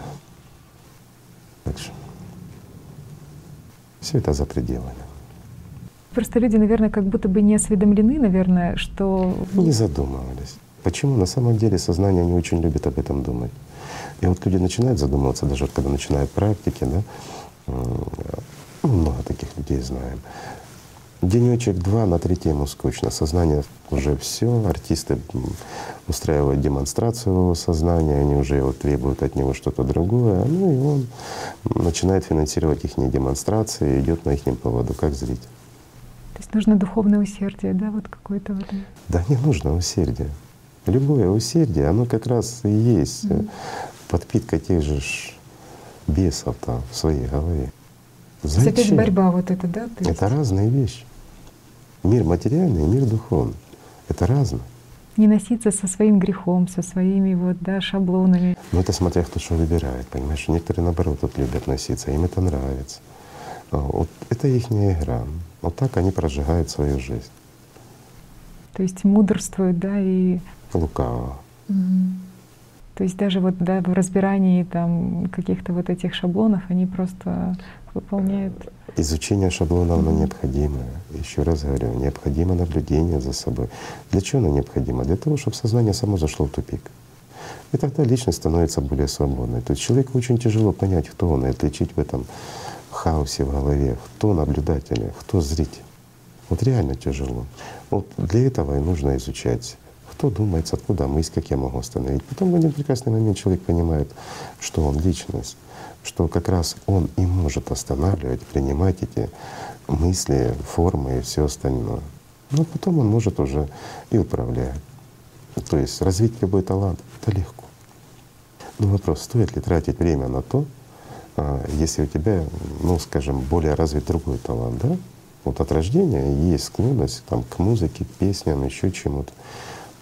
Что все это за пределами. Просто люди, наверное, как будто бы не осведомлены, наверное, что… Не задумывались. Почему? На самом деле сознание не очень любит об этом думать. И вот люди начинают задумываться, даже вот когда начинают практики, да, ну, много таких людей знаем. Денечек два, на три тему скучно. Сознание уже все. Артисты устраивают демонстрацию его сознания, они уже вот требуют от него что-то другое. Ну и он начинает финансировать их демонстрации, идет на их поводу, как зритель. То есть нужно духовное усердие, да, вот какое-то в этом? Да, не нужно усердие. Любое усердие, оно как раз и есть mm-hmm. подпитка тех же бесов там в своей голове. Зачем? опять борьба вот эта, да? есть... Это разные вещи. Мир материальный и мир духовный. Это разное. Не носиться со своим грехом, со своими вот, да, шаблонами. Ну это смотря кто что выбирает, понимаешь? Некоторые наоборот вот любят носиться, им это нравится. А, вот это их игра. Вот так они прожигают свою жизнь. То есть мудрствуют, да, и… Лукаво. Угу. То есть даже вот да, в разбирании там каких-то вот этих шаблонов они просто выполняют. Изучение шаблона оно необходимо. Еще раз говорю, необходимо наблюдение за собой. Для чего оно необходимо? Для того, чтобы сознание само зашло в тупик. И тогда личность становится более свободной. То есть человеку очень тяжело понять, кто он, и отличить в этом хаосе в голове, кто наблюдатель, кто зритель. Вот реально тяжело. Вот для этого и нужно изучать, кто думает, откуда мысль, как я могу остановить. Потом в один прекрасный момент человек понимает, что он личность, что как раз он и может останавливать, принимать эти мысли, формы и все остальное. Но потом он может уже и управлять. То есть развить любой талант — это легко. Но вопрос, стоит ли тратить время на то, а, если у тебя, ну, скажем, более развит другой талант, да, вот от рождения есть склонность там, к музыке, к песням, еще чему-то.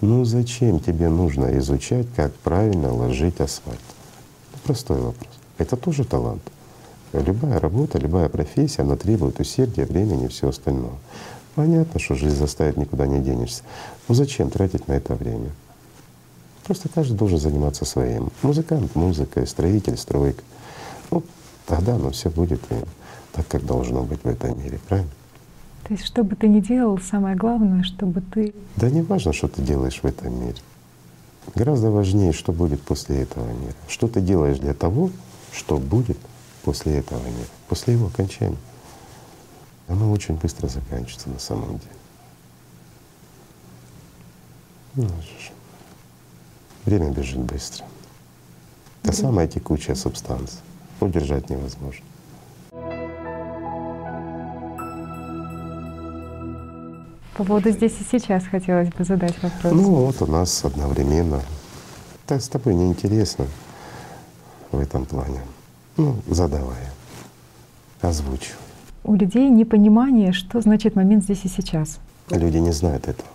Ну зачем тебе нужно изучать, как правильно ложить асфальт? Простой вопрос. Это тоже талант. Любая работа, любая профессия, она требует усердия, времени и все остальное. Понятно, что жизнь заставит, никуда не денешься. Но зачем тратить на это время? Просто каждый должен заниматься своим. Музыкант — музыкой, строитель — стройкой. Ну, тогда оно все будет так, как должно быть в этом мире, правильно? То есть, что бы ты ни делал, самое главное, чтобы ты… Да не важно, что ты делаешь в этом мире. Гораздо важнее, что будет после этого мира. Что ты делаешь для того, что будет после этого мира, после его окончания. Оно очень быстро заканчивается на самом деле. Ну, время бежит быстро. Это самая текучая субстанция удержать невозможно. По поводу здесь и сейчас хотелось бы задать вопрос. Ну вот у нас одновременно. Так с тобой неинтересно в этом плане. Ну, задавай, озвучу. У людей непонимание, что значит момент здесь и сейчас. Люди не знают этого.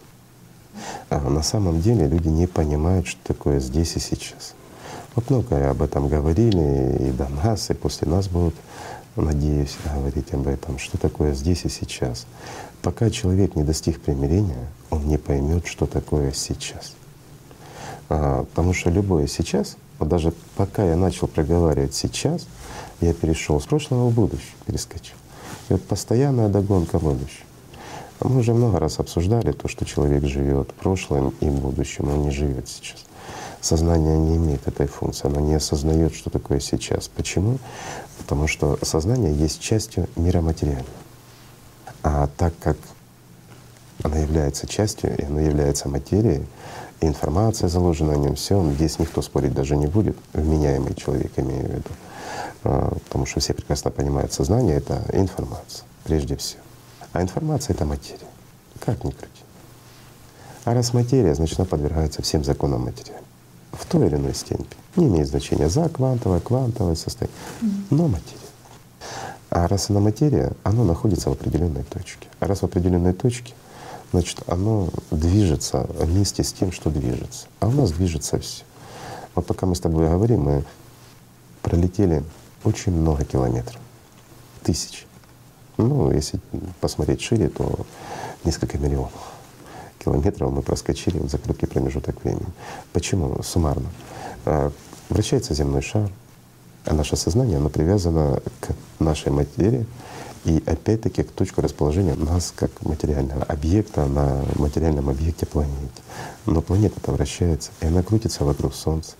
А на самом деле люди не понимают, что такое здесь и сейчас. Вот много об этом говорили и до нас, и после нас будут, надеюсь, говорить об этом, что такое здесь и сейчас. Пока человек не достиг примирения, он не поймет, что такое сейчас. А, потому что любое сейчас Вот даже пока я начал проговаривать сейчас, я перешел с прошлого в будущее, перескочил. И вот постоянная догонка будущего. А мы уже много раз обсуждали то, что человек живет прошлым и будущим, он не живет сейчас. Сознание не имеет этой функции, оно не осознает, что такое сейчас. Почему? Потому что сознание есть частью мира материального. А так как оно является частью, и оно является материей, информация заложена о нем, все, здесь никто спорить даже не будет, вменяемый человек имею в виду. А, потому что все прекрасно понимают, сознание — это информация прежде всего. А информация — это материя. Как ни крути. А раз материя, значит, она подвергается всем законам материала. В той или иной степени. Не имеет значения за квантовое, квантовое состояние, но материя. А раз она материя, она находится в определенной точке. А раз в определенной точке, значит, оно движется вместе с тем, что движется. А у нас движется все. Вот пока мы с тобой говорим, мы пролетели очень много километров, тысяч. Ну, если посмотреть шире, то несколько миллионов километров мы проскочили за короткий промежуток времени. Почему? Суммарно. А, вращается земной шар, а наше сознание, оно привязано к нашей материи и опять-таки к точке расположения нас как материального объекта на материальном объекте планеты. Но планета-то вращается, и она крутится вокруг Солнца.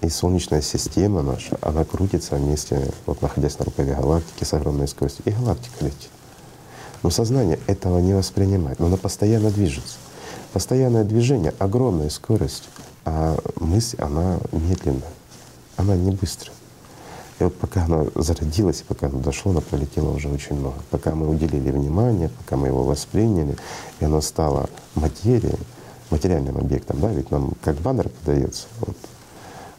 И Солнечная система наша, она крутится вместе, вот находясь на рукаве галактики с огромной скоростью, и галактика летит. Но сознание этого не воспринимает, но оно постоянно движется. Постоянное движение, огромная скорость, а мысль, она медленная, она не быстрая. И вот пока она зародилась, пока она дошло, она пролетела уже очень много. Пока мы уделили внимание, пока мы его восприняли, и оно стало материей, материальным объектом, да, ведь нам как баннер подается, вот,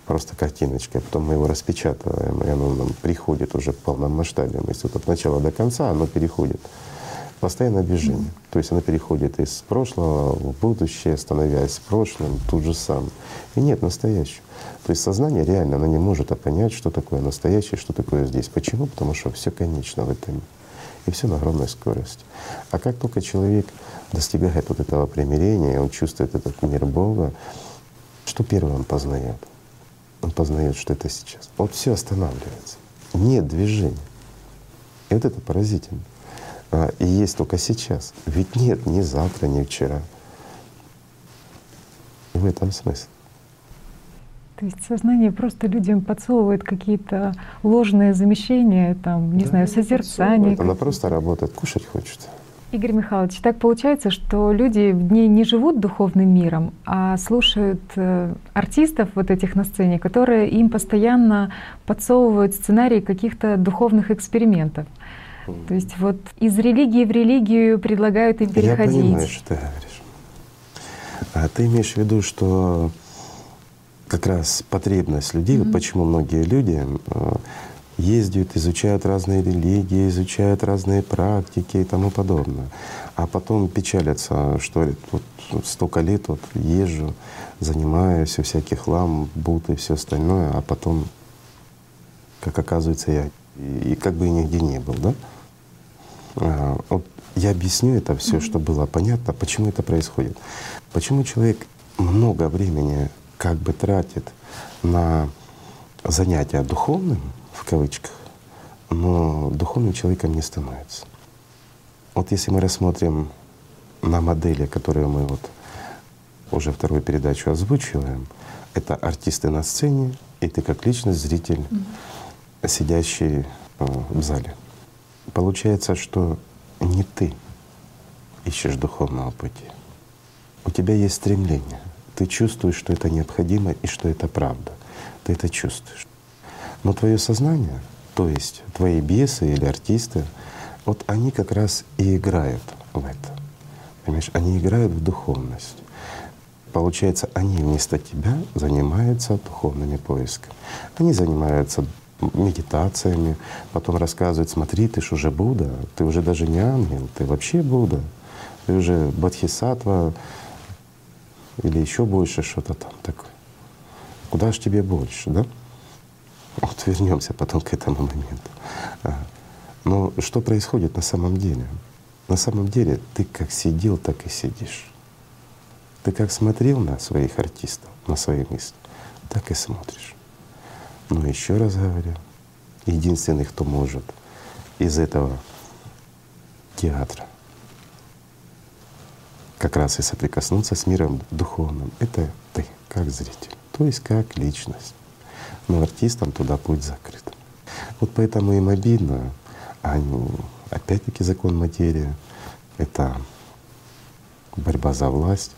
просто картиночкой, а потом мы его распечатываем, и оно нам приходит уже в полном масштабе. То есть вот от начала до конца оно переходит. Постоянное движение. То есть оно переходит из прошлого в будущее, становясь прошлым, тут же сам. И нет настоящего. То есть сознание реально, оно не может понять, что такое настоящее, что такое здесь. Почему? Потому что все конечно в этом. И все на огромной скорости. А как только человек достигает вот этого примирения, он чувствует этот мир Бога, что первое он познает? он познает, что это сейчас. Вот все останавливается. Нет движения. И вот это поразительно. А, и есть только сейчас. Ведь нет ни завтра, ни вчера. В этом смысл. То есть сознание просто людям подсовывает какие-то ложные замещения, там, не да, знаю, созерцание. Она просто работает, кушать хочет. Игорь Михайлович, так получается, что люди в ней не живут духовным миром, а слушают э, артистов вот этих на сцене, которые им постоянно подсовывают сценарии каких-то духовных экспериментов. То есть вот из религии в религию предлагают им переходить. Я понимаю, что ты говоришь. А ты имеешь в виду, что как раз потребность людей, mm-hmm. вот почему многие люди э, ездят, изучают разные религии, изучают разные практики и тому подобное. А потом печалятся, что вот столько лет вот езжу, занимаюсь, у всяких лам, бут и все остальное, а потом, как оказывается, я и, и как бы и нигде не был, да? А, вот я объясню это все, mm-hmm. чтобы было понятно, почему это происходит. Почему человек много времени как бы тратит на занятия духовным, в кавычках, но духовным человеком не становится. Вот если мы рассмотрим на модели, которые мы вот уже вторую передачу озвучиваем, это артисты на сцене, и ты как личность, зритель, mm-hmm. сидящий э, в зале. Получается, что не ты ищешь духовного пути. У тебя есть стремление. Ты чувствуешь, что это необходимо и что это правда. Ты это чувствуешь. Но твое сознание, то есть твои бесы или артисты, вот они как раз и играют в это. Понимаешь, они играют в духовность. Получается, они вместо тебя занимаются духовными поисками. Они занимаются медитациями, потом рассказывают, смотри, ты ж уже Будда, ты уже даже не ангел, ты вообще Будда, ты уже Бодхисаттва или еще больше что-то там такое. Куда ж тебе больше, да? Вот вернемся потом к этому моменту. А, но что происходит на самом деле? На самом деле ты как сидел, так и сидишь. Ты как смотрел на своих артистов, на свои мысли, так и смотришь. Но еще раз говорю, единственный, кто может из этого театра как раз и соприкоснуться с миром духовным, это ты, как зритель, то есть как личность. Но артистам туда путь закрыт. Вот поэтому им обидно, а опять-таки закон материи — это борьба за власть,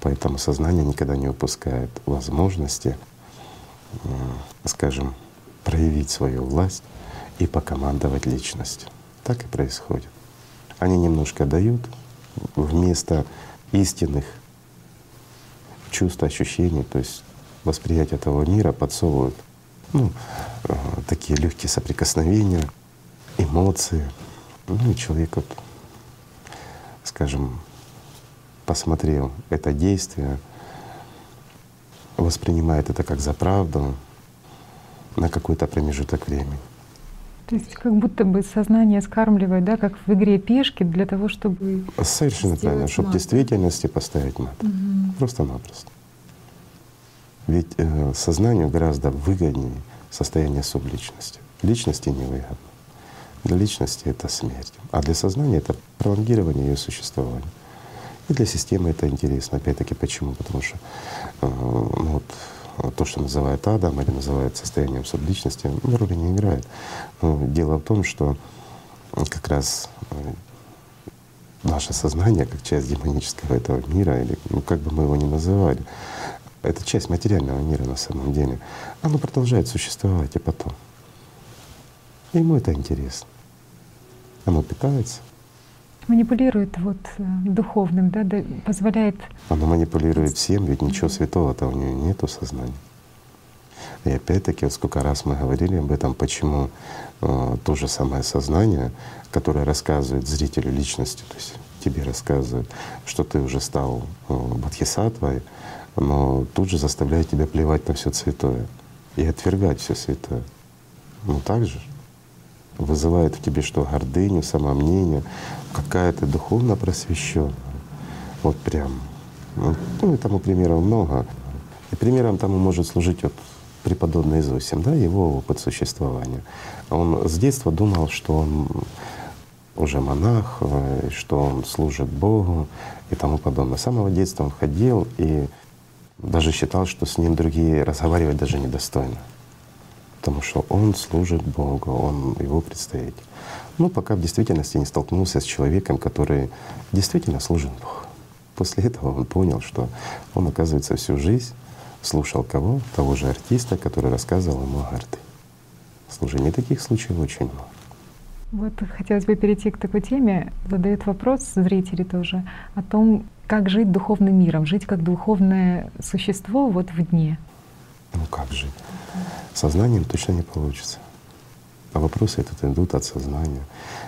поэтому сознание никогда не упускает возможности, скажем, проявить свою власть и покомандовать личностью. Так и происходит. Они немножко дают вместо истинных чувств, ощущений, то есть восприятие этого мира подсовывают ну, э, такие легкие соприкосновения, эмоции. Ну и человек вот, скажем, посмотрел это действие, воспринимает это как за правду на какой-то промежуток времени. То есть как будто бы сознание скармливает, да, как в игре пешки для того, чтобы Совершенно правильно, чтобы в действительности поставить мат. Угу. Просто-напросто. Ведь э, сознанию гораздо выгоднее состояние субличности. Личности невыгодно. Для личности это смерть, а для сознания это пролонгирование ее существования. И для системы это интересно. Опять-таки почему? Потому что э, ну, вот, то, что называют адом или называют состоянием субличности, ну, роли не играет. Но дело в том, что как раз э, наше сознание, как часть демонического этого мира, или ну, как бы мы его ни называли, это часть материального мира на самом деле, оно продолжает существовать и потом. Ему это интересно. Оно питается. Манипулирует вот э, духовным, да, да позволяет. Оно манипулирует всем, ведь ничего святого-то у нее нету сознания. И опять-таки, вот сколько раз мы говорили об этом, почему э, то же самое сознание, которое рассказывает зрителю личности, то есть тебе рассказывает, что ты уже стал э, бодхисаттвой, но тут же заставляет тебя плевать на все святое и отвергать все святое. Ну так же вызывает в тебе что? Гордыню, самомнение, какая то духовно просвещенная. Вот прям. Ну и тому примеров много. И примером тому может служить вот преподобный Зосим, да, его опыт существования. Он с детства думал, что он уже монах, э, что он служит Богу и тому подобное. С самого детства он ходил и даже считал, что с ним другие разговаривать даже недостойно. Потому что он служит Богу, он его представитель. Но пока в действительности не столкнулся с человеком, который действительно служит Богу. После этого он понял, что он, оказывается, всю жизнь слушал кого? Того же артиста, который рассказывал ему о горды. Слушай, таких случаев очень много. Вот хотелось бы перейти к такой теме. Задают вопрос зрители тоже о том, как жить духовным миром, жить как духовное существо вот в дне. Ну как жить? Сознанием точно не получится. А вопросы этот идут от сознания.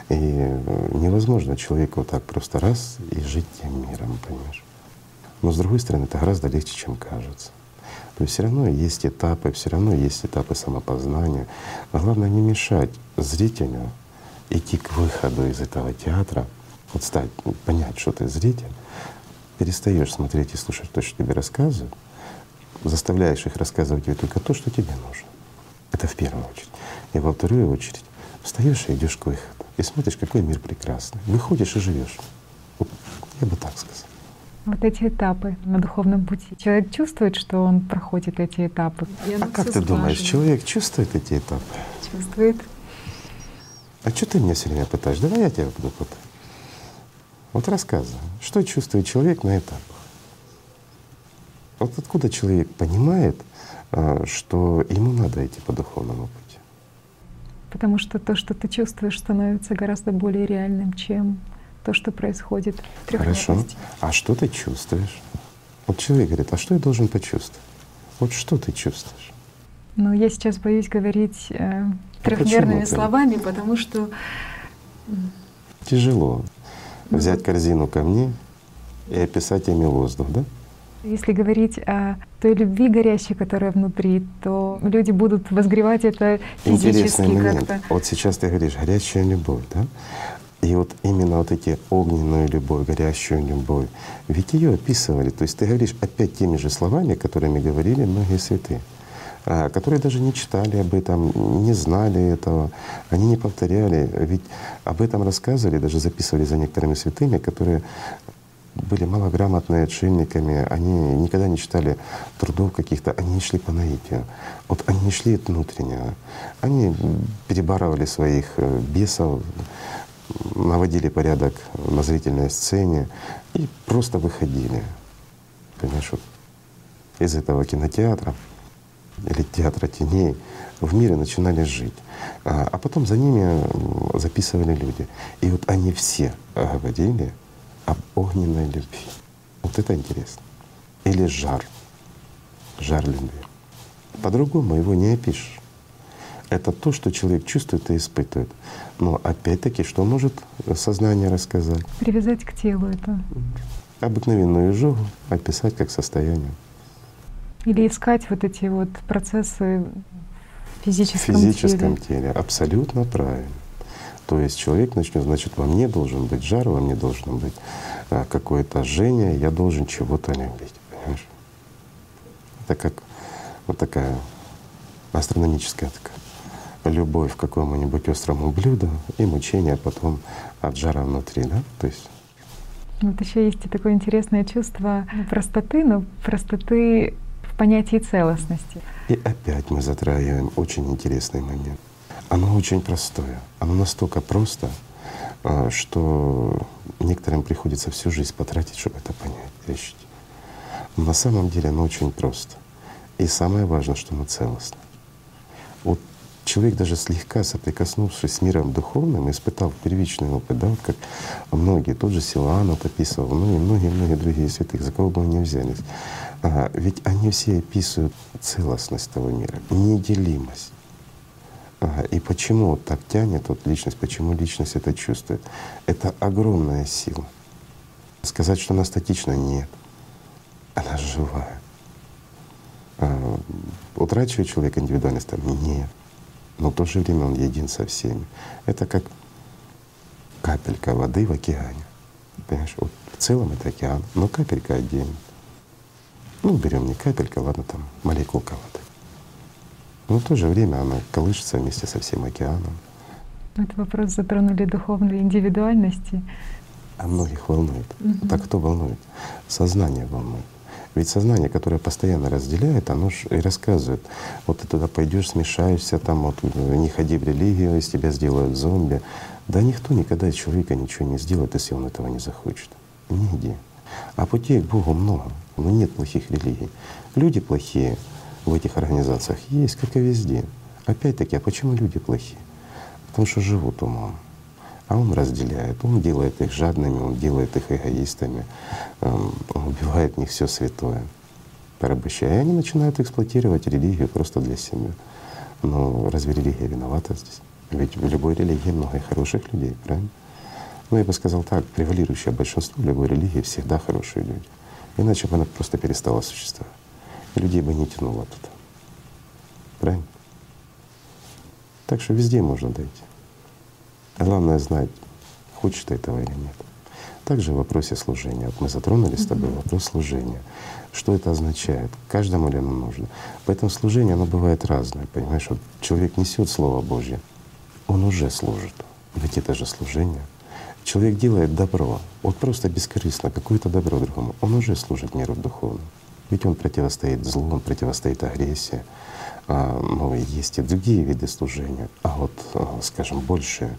И э, невозможно человеку вот так просто раз и жить тем миром, понимаешь? Но с другой стороны, это гораздо легче, чем кажется. То есть все равно есть этапы, все равно есть этапы самопознания. Но главное не мешать зрителю идти к выходу из этого театра, вот стать, понять, что ты зритель, перестаешь смотреть и слушать то, что тебе рассказывают, заставляешь их рассказывать тебе только то, что тебе нужно. Это в первую очередь. И во вторую очередь встаешь и идешь к выходу. И смотришь, какой мир прекрасный. Выходишь и живешь. Вот, я бы так сказал. Вот эти этапы на духовном пути. Человек чувствует, что он проходит эти этапы. а как ты думаешь, человек чувствует эти этапы? Чувствует. А что ты меня все время пытаешь? Давай я тебя буду пытать. Вот рассказывай, что чувствует человек на этапах. Вот откуда человек понимает, а, что ему надо идти по духовному пути? Потому что то, что ты чувствуешь, становится гораздо более реальным, чем то, что происходит в Хорошо. А что ты чувствуешь? Вот человек говорит, а что я должен почувствовать? Вот что ты чувствуешь? Ну, я сейчас боюсь говорить э, а трехмерными словами, потому что тяжело взять корзину камней и описать ими воздух, да? Если говорить о той любви горящей, которая внутри, то люди будут возгревать это физически Интересный момент. Вот сейчас ты говоришь горячая любовь, да? И вот именно вот эти огненную любовь, горящую любовь, ведь ее описывали. То есть ты говоришь опять теми же словами, которыми говорили многие святые, а, которые даже не читали об этом, не знали этого, они не повторяли. Ведь об этом рассказывали, даже записывали за некоторыми святыми, которые были малограмотные отшельниками, они никогда не читали трудов каких-то, они шли по наитию. Вот они шли от внутреннего. Они перебарывали своих э, бесов, наводили порядок на зрительной сцене и просто выходили. Понимаешь, вот из этого кинотеатра или театра теней в мире начинали жить. А, а потом за ними записывали люди. И вот они все говорили об огненной любви. Вот это интересно. Или жар. Жар любви. По-другому его не опишешь. Это то, что человек чувствует и испытывает. Но опять-таки, что может сознание рассказать? Привязать к телу это. Обыкновенную изжогу описать как состояние. Или искать вот эти вот процессы в физическом, в физическом теле. теле. Абсолютно правильно. То есть человек начнет, значит, во мне должен быть жар, во мне должно быть а, какое-то жжение, я должен чего-то любить. Понимаешь? Это как вот такая астрономическая такая любовь к какому-нибудь острому блюду и мучение потом от жара внутри, да? То есть вот еще есть и такое интересное чувство простоты, но простоты в понятии целостности. И опять мы затрагиваем очень интересный момент. Оно очень простое. Оно настолько просто, а, что некоторым приходится всю жизнь потратить, чтобы это понять, решить. Но на самом деле оно очень просто. И самое важное, что оно целостно. Вот человек даже слегка соприкоснувшись с миром духовным, испытал первичный опыт, да, вот как многие, тот же Силуан вот описывал, ну и многие-многие другие святых, за кого бы они взялись. А, ведь они все описывают целостность того мира, неделимость. И почему так тянет вот личность, почему личность это чувствует? Это огромная сила. Сказать, что она статична, нет. Она живая. А, утрачивает человек индивидуальность там? Нет но в то же время он един со всеми. Это как капелька воды в океане. Понимаешь, вот в целом это океан, но капелька отдельно. Ну, берем не капелька, ладно, там молекулка воды. Но в то же время она колышется вместе со всем океаном. Этот вопрос затронули духовной индивидуальности. А многих волнует. Угу. Так кто волнует? Сознание волнует. Ведь сознание, которое постоянно разделяет, оно же и рассказывает. Вот ты туда пойдешь, смешаешься, там вот не ходи в религию, из тебя сделают зомби. Да никто никогда из человека ничего не сделает, если он этого не захочет. Нигде. А путей к Богу много, но нет плохих религий. Люди плохие в этих организациях есть, как и везде. Опять-таки, а почему люди плохие? Потому что живут умом а он разделяет, он делает их жадными, он делает их эгоистами, эм, он убивает в них все святое, порабощая. И они начинают эксплуатировать религию просто для себя. Но разве религия виновата здесь? Ведь в любой религии много хороших людей, правильно? Ну, я бы сказал так, превалирующее большинство любой религии всегда хорошие люди. Иначе бы она просто перестала существовать. Людей бы не тянуло туда. Правильно? Так что везде можно дойти. Главное знать, хочешь ты этого или нет. Также в вопросе служения. Вот мы затронули с тобой вопрос служения. Что это означает? Каждому ли оно нужно? Поэтому служение, оно бывает разное. Понимаешь, вот человек несет Слово Божье, он уже служит. Ведь это же служение. Человек делает добро, вот просто бескорыстно, какое-то добро другому, он уже служит миру духовному. Ведь он противостоит злу, он противостоит агрессии. А, но есть и другие виды служения. А вот, а, скажем, больше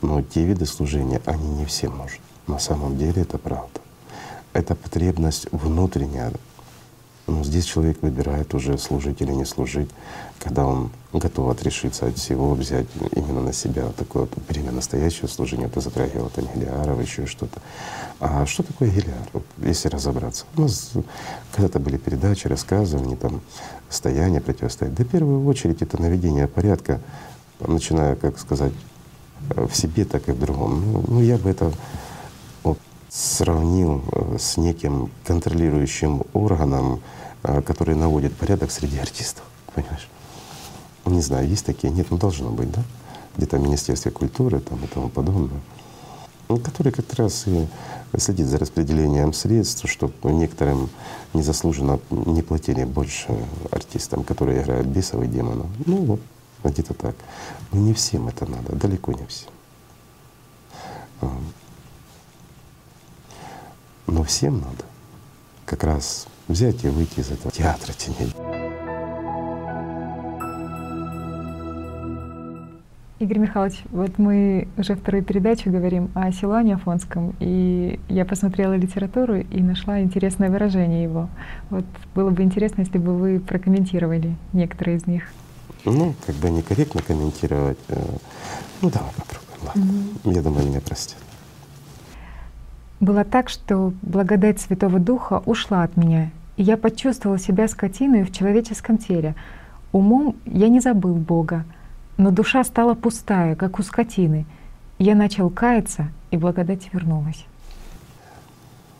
но те виды служения, они не все нужны. На самом деле это правда. Это потребность внутренняя. Но здесь человек выбирает уже служить или не служить, когда он готов отрешиться от всего, взять именно на себя такое время настоящего служения. Это затрагивало там Гелиаров, еще что-то. А что такое Гелиар, вот, если разобраться? У нас когда-то были передачи, рассказывания, там, стояние, противостояние. Да в первую очередь это наведение порядка, начиная, как сказать, Э, в себе, так и в другом. Ну, ну я бы это сравнил э, с неким контролирующим органом, э, который наводит порядок среди артистов. Понимаешь? Не знаю, есть такие? Нет, ну должно быть, да? Где-то в Министерстве культуры там, и тому подобное. который как раз и следит за распределением средств, чтобы некоторым незаслуженно не платили больше артистам, которые играют бесов и демонов. Ну вот, где-то так. Но не всем это надо, далеко не всем. А. Но всем надо как раз взять и выйти из этого театра теней. Игорь Михайлович, вот мы уже вторую передачу говорим о Силуане Афонском, и я посмотрела литературу и нашла интересное выражение его. Вот было бы интересно, если бы вы прокомментировали некоторые из них. Ну, бы некорректно комментировать. Э, ну, давай попробуем. Ладно. Угу. Я думаю, меня простят. Было так, что благодать Святого Духа ушла от меня, и я почувствовала себя скотиной в человеческом теле. Умом я не забыл Бога, но душа стала пустая, как у скотины. Я начал каяться, и благодать вернулась.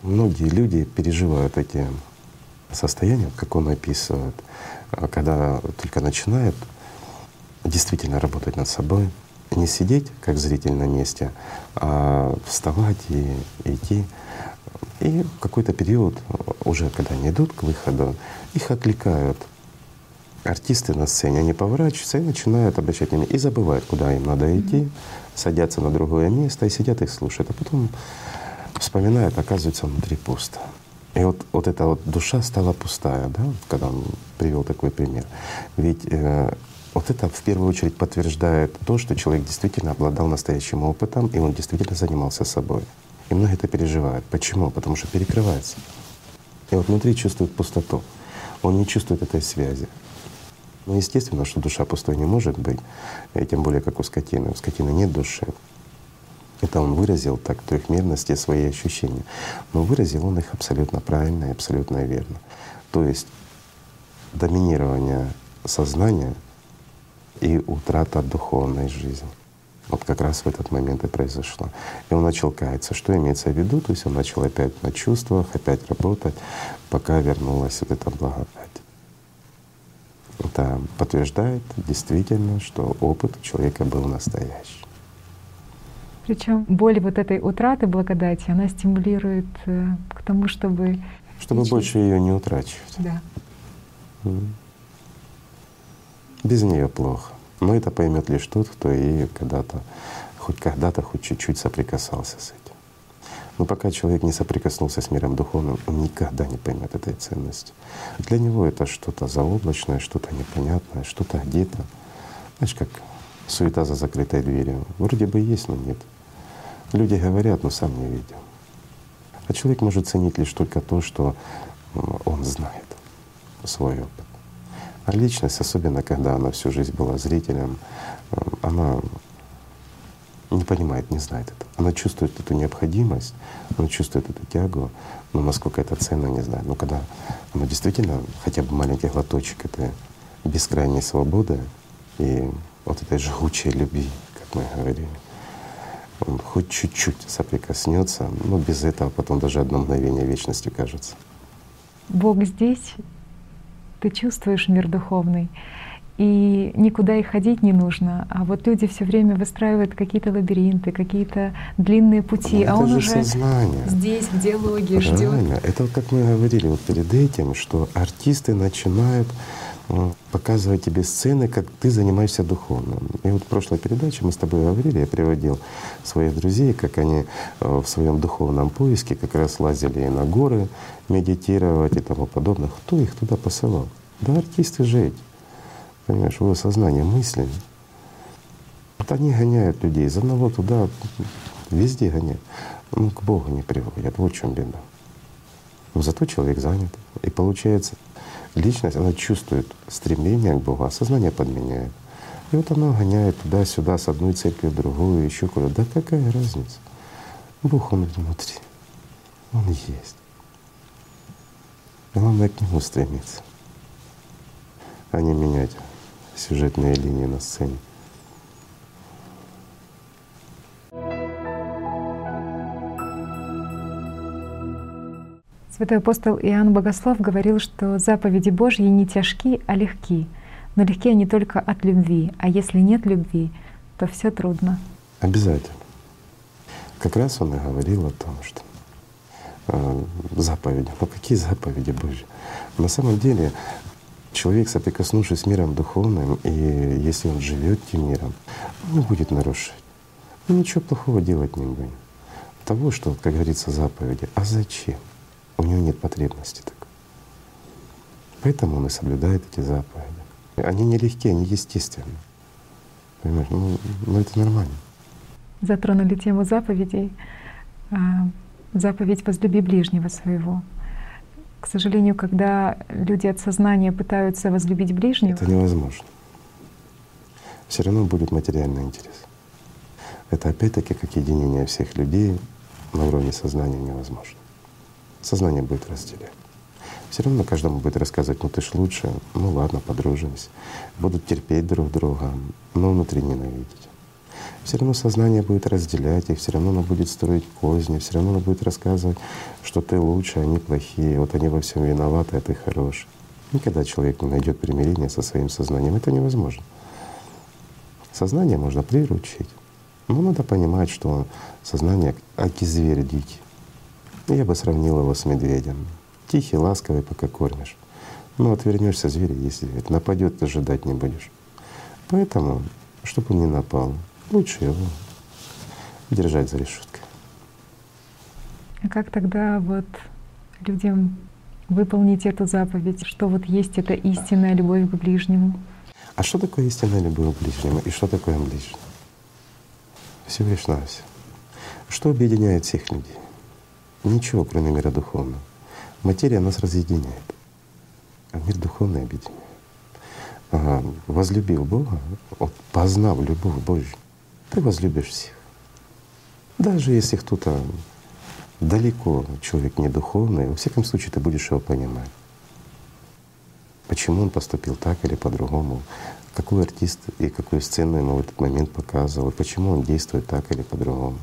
Многие люди переживают эти состояния, как он описывает, а когда только начинают действительно работать над собой, не сидеть как зритель на месте, а вставать и идти. И в какой-то период, уже когда они идут к выходу, их отвлекают артисты на сцене, они поворачиваются и начинают обращать внимание, и забывают, куда им надо идти, садятся на другое место и сидят и слушают, а потом вспоминают, оказывается, внутри пусто. И вот, вот эта вот душа стала пустая, да, когда он привел такой пример. Ведь э, вот это в первую очередь подтверждает то, что человек действительно обладал настоящим опытом, и он действительно занимался собой. И многие это переживают. Почему? Потому что перекрывается. И вот внутри чувствует пустоту. Он не чувствует этой связи. Ну, естественно, что душа пустой не может быть, и тем более как у скотины. У скотины нет души. Это он выразил так в трехмерности свои ощущения. Но выразил он их абсолютно правильно и абсолютно верно. То есть доминирование сознания и утрата духовной жизни. Вот как раз в этот момент и произошло. И он начал каяться. Что имеется в виду? То есть он начал опять на чувствах, опять работать, пока вернулась вот эта благодать. Это подтверждает действительно, что опыт у человека был настоящий. Причем боль вот этой утраты благодати, она стимулирует э, к тому, чтобы чтобы больше ее не утрачивать. Да. Без нее плохо. Но это поймет лишь тот, кто и когда-то, хоть когда-то, хоть чуть-чуть соприкасался с этим. Но пока человек не соприкоснулся с миром духовным, он никогда не поймет этой ценности. Для него это что-то заоблачное, что-то непонятное, что-то где-то. Знаешь, как суета за закрытой дверью. Вроде бы есть, но нет. Люди говорят, но сам не видел. А человек может ценить лишь только то, что он знает, свой опыт. А личность, особенно когда она всю жизнь была зрителем, она не понимает, не знает это. Она чувствует эту необходимость, она чувствует эту тягу, но насколько это ценно, не знаю. Но когда она действительно хотя бы маленький глоточек этой бескрайней свободы и вот этой жгучей любви, как мы говорили, он хоть чуть-чуть соприкоснется, но без этого потом даже одно мгновение вечности кажется. Бог здесь, ты чувствуешь мир духовный, и никуда и ходить не нужно. А вот люди все время выстраивают какие-то лабиринты, какие-то длинные пути, Но а он же уже сознание. здесь, в диалоге ждет. Это как мы говорили вот перед этим, что артисты начинают показывать тебе сцены, как ты занимаешься духовным. И вот в прошлой передаче мы с тобой говорили, я приводил своих друзей, как они э, в своем духовном поиске как раз лазили и на горы медитировать и тому подобное. Кто их туда посылал? Да артисты эти понимаешь, его сознание, мысли. Вот они гоняют людей из одного туда, везде гоняют. Ну, к Богу не приводят. Вот в чем беда. Но зато человек занят. И получается, личность, она чувствует стремление к Богу, а сознание подменяет. И вот оно гоняет туда-сюда, с одной церкви в другую, еще куда. Да какая разница? Бог, Он внутри. Он есть. Главное к Нему стремиться, а не менять сюжетные линии на сцене. Святой апостол Иоанн Богослов говорил, что заповеди Божьи не тяжки, а легки. Но легки они только от любви, а если нет любви, то все трудно. Обязательно. как раз он и говорил о том, что э, заповеди. Ну какие заповеди Божьи? На самом деле человек, соприкоснувшись с миром духовным, и если он живет тем миром, он не будет нарушать. Он ничего плохого делать не будет. Того, что, как говорится, заповеди. А зачем? У него нет потребности такой. Поэтому он и соблюдает эти заповеди. Они нелегкие, они естественны. Понимаешь, ну, ну это нормально. Затронули тему заповедей. А, заповедь «возлюби ближнего своего». К сожалению, когда люди от сознания пытаются возлюбить ближнего… Это невозможно. Все равно будет материальный интерес. Это опять-таки как единение всех людей на уровне сознания невозможно. Сознание будет разделять. Все равно каждому будет рассказывать, ну ты ж лучше, ну ладно, подружимся. Будут терпеть друг друга, но внутри ненавидеть все равно сознание будет разделять их, все равно оно будет строить козни, все равно оно будет рассказывать, что ты лучше, они плохие, вот они во всем виноваты, а ты хороший. Никогда человек не найдет примирения со своим сознанием, это невозможно. Сознание можно приручить, но надо понимать, что сознание аки зверь дикий. Я бы сравнил его с медведем. Тихий, ласковый, пока кормишь. Но отвернешься, зверь есть зверь. Нападет, ты ожидать не будешь. Поэтому, чтобы он не напал, лучше его держать за решеткой. А как тогда вот людям выполнить эту заповедь, что вот есть эта истинная любовь к ближнему? А что такое истинная любовь к ближнему и что такое ближний? Всего лишь навсего. Что объединяет всех людей? Ничего, кроме мира духовного. Материя нас разъединяет, а мир духовный объединяет. Ага, возлюбил Бога, вот, познав любовь Божью, ты возлюбишь всех. Даже если кто-то далеко, человек не духовный, во всяком случае ты будешь его понимать. Почему он поступил так или по-другому, какой артист и какую сцену ему в этот момент показывал, почему он действует так или по-другому.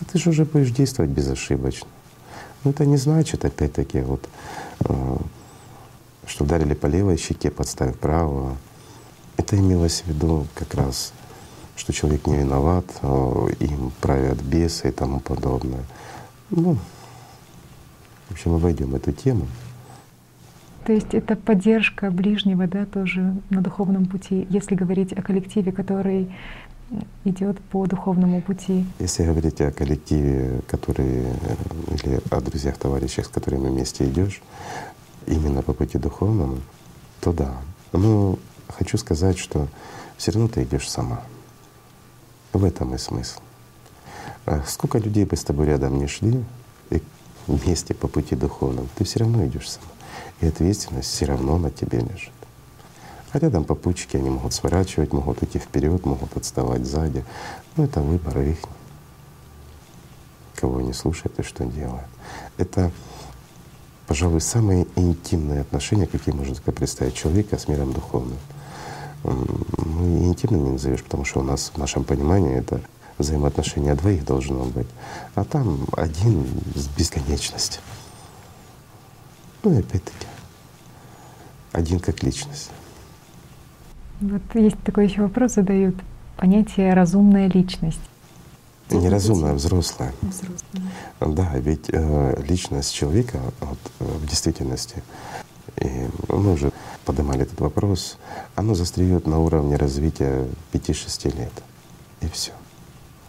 И ты же уже будешь действовать безошибочно. Но это не значит, опять-таки, вот, э, что ударили по левой щеке, подставив правую. Это имелось в виду как раз что человек не виноват, а им правят бесы и тому подобное. Ну, в общем, мы войдем эту тему. То есть это поддержка ближнего, да, тоже на духовном пути, если говорить о коллективе, который идет по духовному пути. Если говорить о коллективе, который или о друзьях, товарищах, с которыми вместе идешь, именно по пути духовному, то да. Но хочу сказать, что все равно ты идешь сама. В этом и смысл. А сколько людей бы с тобой рядом не шли, и вместе по пути духовному, ты все равно идешь сам. И ответственность все равно на тебе лежит. А рядом попутчики, они могут сворачивать, могут идти вперед, могут отставать сзади. Но это выбор их. Кого они слушают и что делают. Это, пожалуй, самые интимные отношения, какие можно только представить человека с миром духовным ну, и интимным не назовешь, потому что у нас в нашем понимании это взаимоотношения двоих должно быть. А там один с бесконечностью. Ну и опять-таки, один как личность. Вот есть такой еще вопрос задают. Понятие разумная личность. Неразумная, взрослая. Взрослая. Да, ведь э, личность человека вот, э, в действительности и мы уже поднимали этот вопрос. Оно застреет на уровне развития 5-6 лет. И все.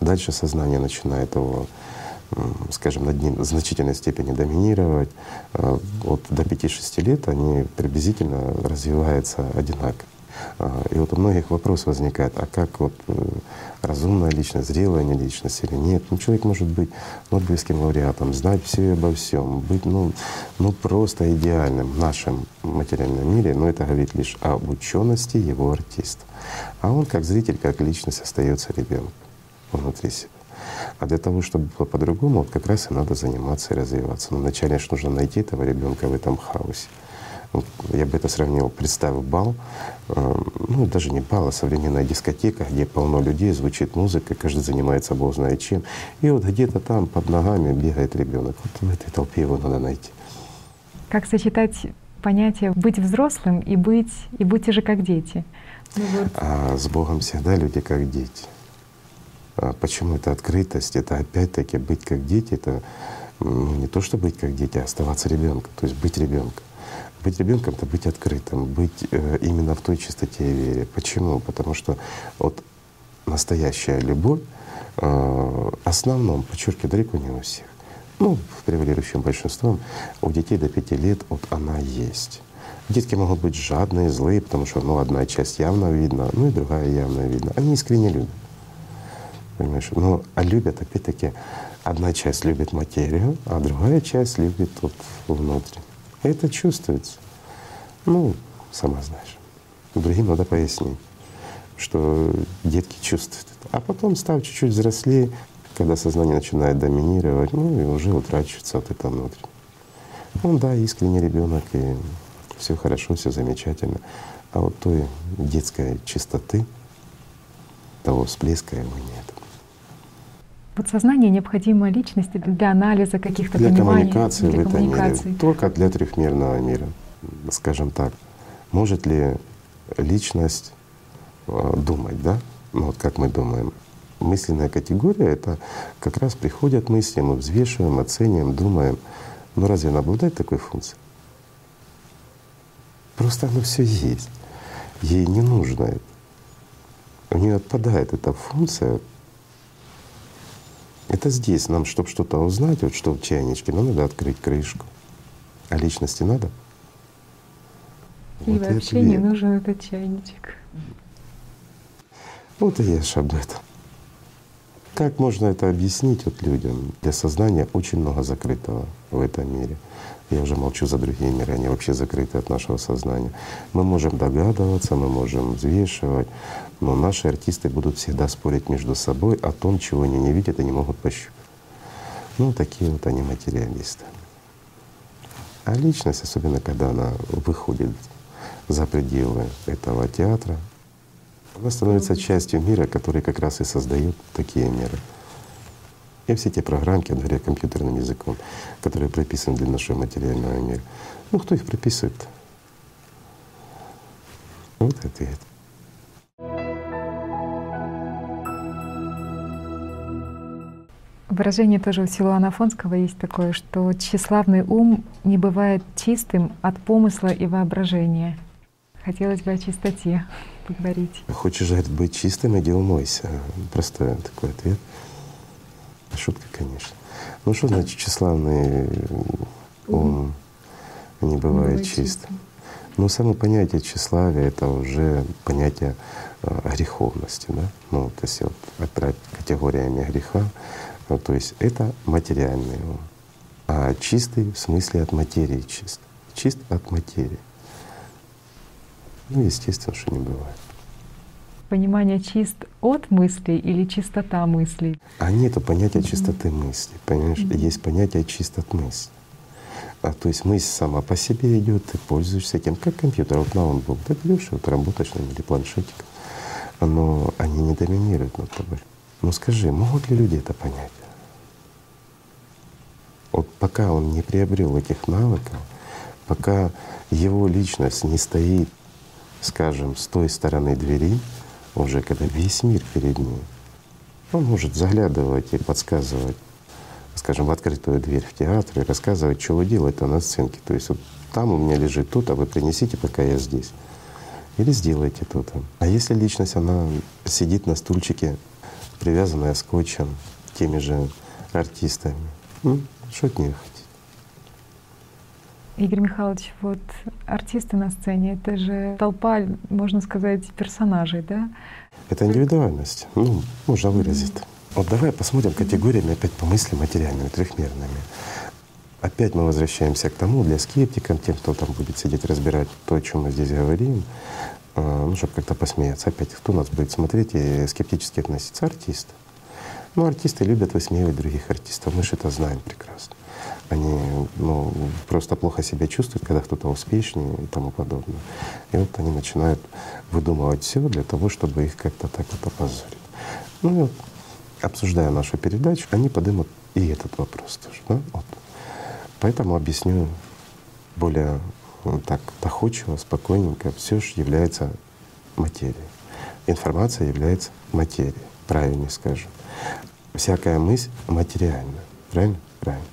Дальше сознание начинает его, скажем, над ним в значительной степени доминировать. А вот до 5-6 лет они приблизительно развиваются одинаково. А, и вот у многих вопрос возникает, а как вот э, разумная личность, зрелая не личность или нет? Ну, человек может быть Нобелевским лауреатом, знать все обо всем, быть ну, ну просто идеальным в нашем материальном мире, но это говорит лишь об учености его артиста. А он как зритель, как личность остается ребенком внутри себя. А для того, чтобы было по-другому, вот как раз и надо заниматься и развиваться. Но вначале же нужно найти этого ребенка в этом хаосе. Я бы это сравнил, представил бал, э, ну даже не бал, а современная дискотека, где полно людей, звучит музыка, каждый занимается бог знает чем. И вот где-то там под ногами бегает ребенок. Вот в этой толпе его надо найти. Как сочетать понятие быть взрослым и быть и будьте же как дети? Ну, вот. А с Богом всегда люди как дети. А почему это открытость? Это опять-таки быть как дети, это ну, не то, что быть как дети, а оставаться ребенком, то есть быть ребенком. Быть ребенком это быть открытым, быть э, именно в той чистоте и вере. Почему? Потому что вот настоящая любовь э, в основном, подчеркиваю, далеко не у всех. Ну, в превалирующем большинстве у детей до пяти лет вот она есть. Детки могут быть жадные, злые, потому что ну, одна часть явно видна, ну и другая явно видна. Они искренне любят. Понимаешь? Ну, а любят опять-таки одна часть любит материю, а другая часть любит вот внутрь. Это чувствуется. Ну, сама знаешь. Другим надо пояснить, что детки чувствуют это. А потом, став чуть-чуть взрослее, когда сознание начинает доминировать, ну и уже утрачивается вот это внутрь. Он, да, искренний ребенок, и все хорошо, все замечательно. А вот той детской чистоты, того всплеска его нет. Подсознание необходимо личности для анализа каких-то для коммуникации для в этом мире, только для трехмерного мира, скажем так. Может ли личность э, думать, да? Ну вот как мы думаем. Мысленная категория — это как раз приходят мысли, мы взвешиваем, оцениваем, думаем. Но разве она обладает такой функцией? Просто оно все есть. Ей не нужно это. У нее отпадает эта функция это здесь нам, чтобы что-то узнать, вот что в чайничке, нам надо открыть крышку. А личности надо? И вот вообще не нужен этот чайничек. Вот и я ж об этом. Как можно это объяснить вот людям? Для сознания очень много закрытого в этом мире. Я уже молчу за другие миры, они вообще закрыты от нашего сознания. Мы можем догадываться, мы можем взвешивать, но наши артисты будут всегда спорить между собой о том, чего они не видят и не могут пощупать. Ну, такие вот они материалисты. А личность, особенно когда она выходит за пределы этого театра, она становится частью мира, который как раз и создает такие миры. И все те программки, говоря компьютерным языком, которые прописаны для нашего материального мира. Ну, кто их прописывает? Вот ответ. Выражение тоже у Силуана Афонского есть такое, что тщеславный ум не бывает чистым от помысла и воображения. Хотелось бы о чистоте поговорить. Хочешь, быть чистым, иди умойся. Простой такой ответ. Шутка, конечно. Ну что значит тщеславный ум не бывает чистым? чистым? Ну, само понятие тщеславия — это уже понятие э, греховности, да? Ну, то есть вот отправить категориями греха, ну, то есть это материальный ум. А чистый в смысле от материи чист. Чист от материи. Ну, естественно, что не бывает. Понимание чист от мыслей или чистота мыслей? А нету понятия чистоты мысли. Понимаешь, mm-hmm. есть понятие чист от мысли. А, то есть мысль сама по себе идет, ты пользуешься этим, как компьютер, вот ноутбук. Ты берешь, вот работаешь на нем или планшетиком, но они не доминируют над тобой. Ну скажи, могут ли люди это понять? Вот пока он не приобрел этих навыков, пока его личность не стоит, скажем, с той стороны двери, уже когда весь мир перед ним, он может заглядывать и подсказывать, скажем, в открытую дверь в театр и рассказывать, что вы делаете на сценке. То есть вот там у меня лежит тут, а вы принесите, пока я здесь. Или сделайте тут. А если личность, она сидит на стульчике, привязанная скотчем, теми же артистами, ну, что от хотеть? Игорь Михайлович, вот артисты на сцене — это же толпа, можно сказать, персонажей, да? Это индивидуальность. Ну, можно выразить. Mm-hmm. Вот давай посмотрим категориями опять по мысли материальными, трехмерными. Опять мы возвращаемся к тому, для скептиков, тем, кто там будет сидеть разбирать то, о чем мы здесь говорим, а, ну, чтобы как-то посмеяться. Опять, кто нас будет смотреть и скептически относиться? Артисты. Ну, артисты любят высмеивать других артистов, мы же это знаем прекрасно. Они ну, просто плохо себя чувствуют, когда кто-то успешнее и тому подобное. И вот они начинают выдумывать все для того, чтобы их как-то так вот опозорить. Ну вот, обсуждая нашу передачу, они поднимут и этот вопрос тоже. Да? Вот. Поэтому объясню более вот так доходчиво, спокойненько. Все же является материей. Информация является материей. правильнее скажем. Всякая мысль материальна. Правильно? Правильно.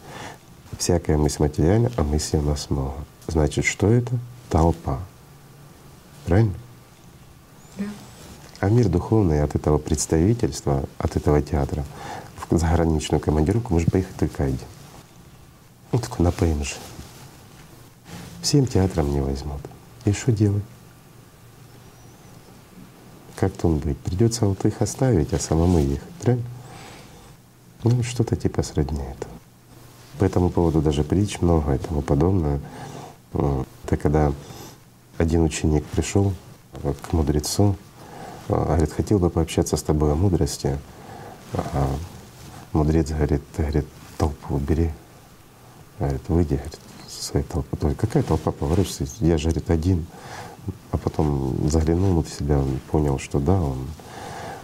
Всякая мысль материальна, а мысли у нас много. Значит, что это? Толпа. Правильно? Да. А мир духовный от этого представительства, от этого театра в заграничную командировку может поехать только один. Ну такой на ПМЖ. Всем театрам не возьмут. И что делать? Как там быть? Придется вот их оставить, а самому ехать, правильно? Ну, что-то типа сродни этого. По этому поводу даже притч много и тому подобное. Это когда один ученик пришел к мудрецу, а, говорит, хотел бы пообщаться с тобой о мудрости. А мудрец говорит, говорит, толпу убери. Говорит, выйди, говорит, со своей толпы. То есть какая толпа поворачивается? Я же, говорит, один. А потом заглянул в себя, он понял, что да, он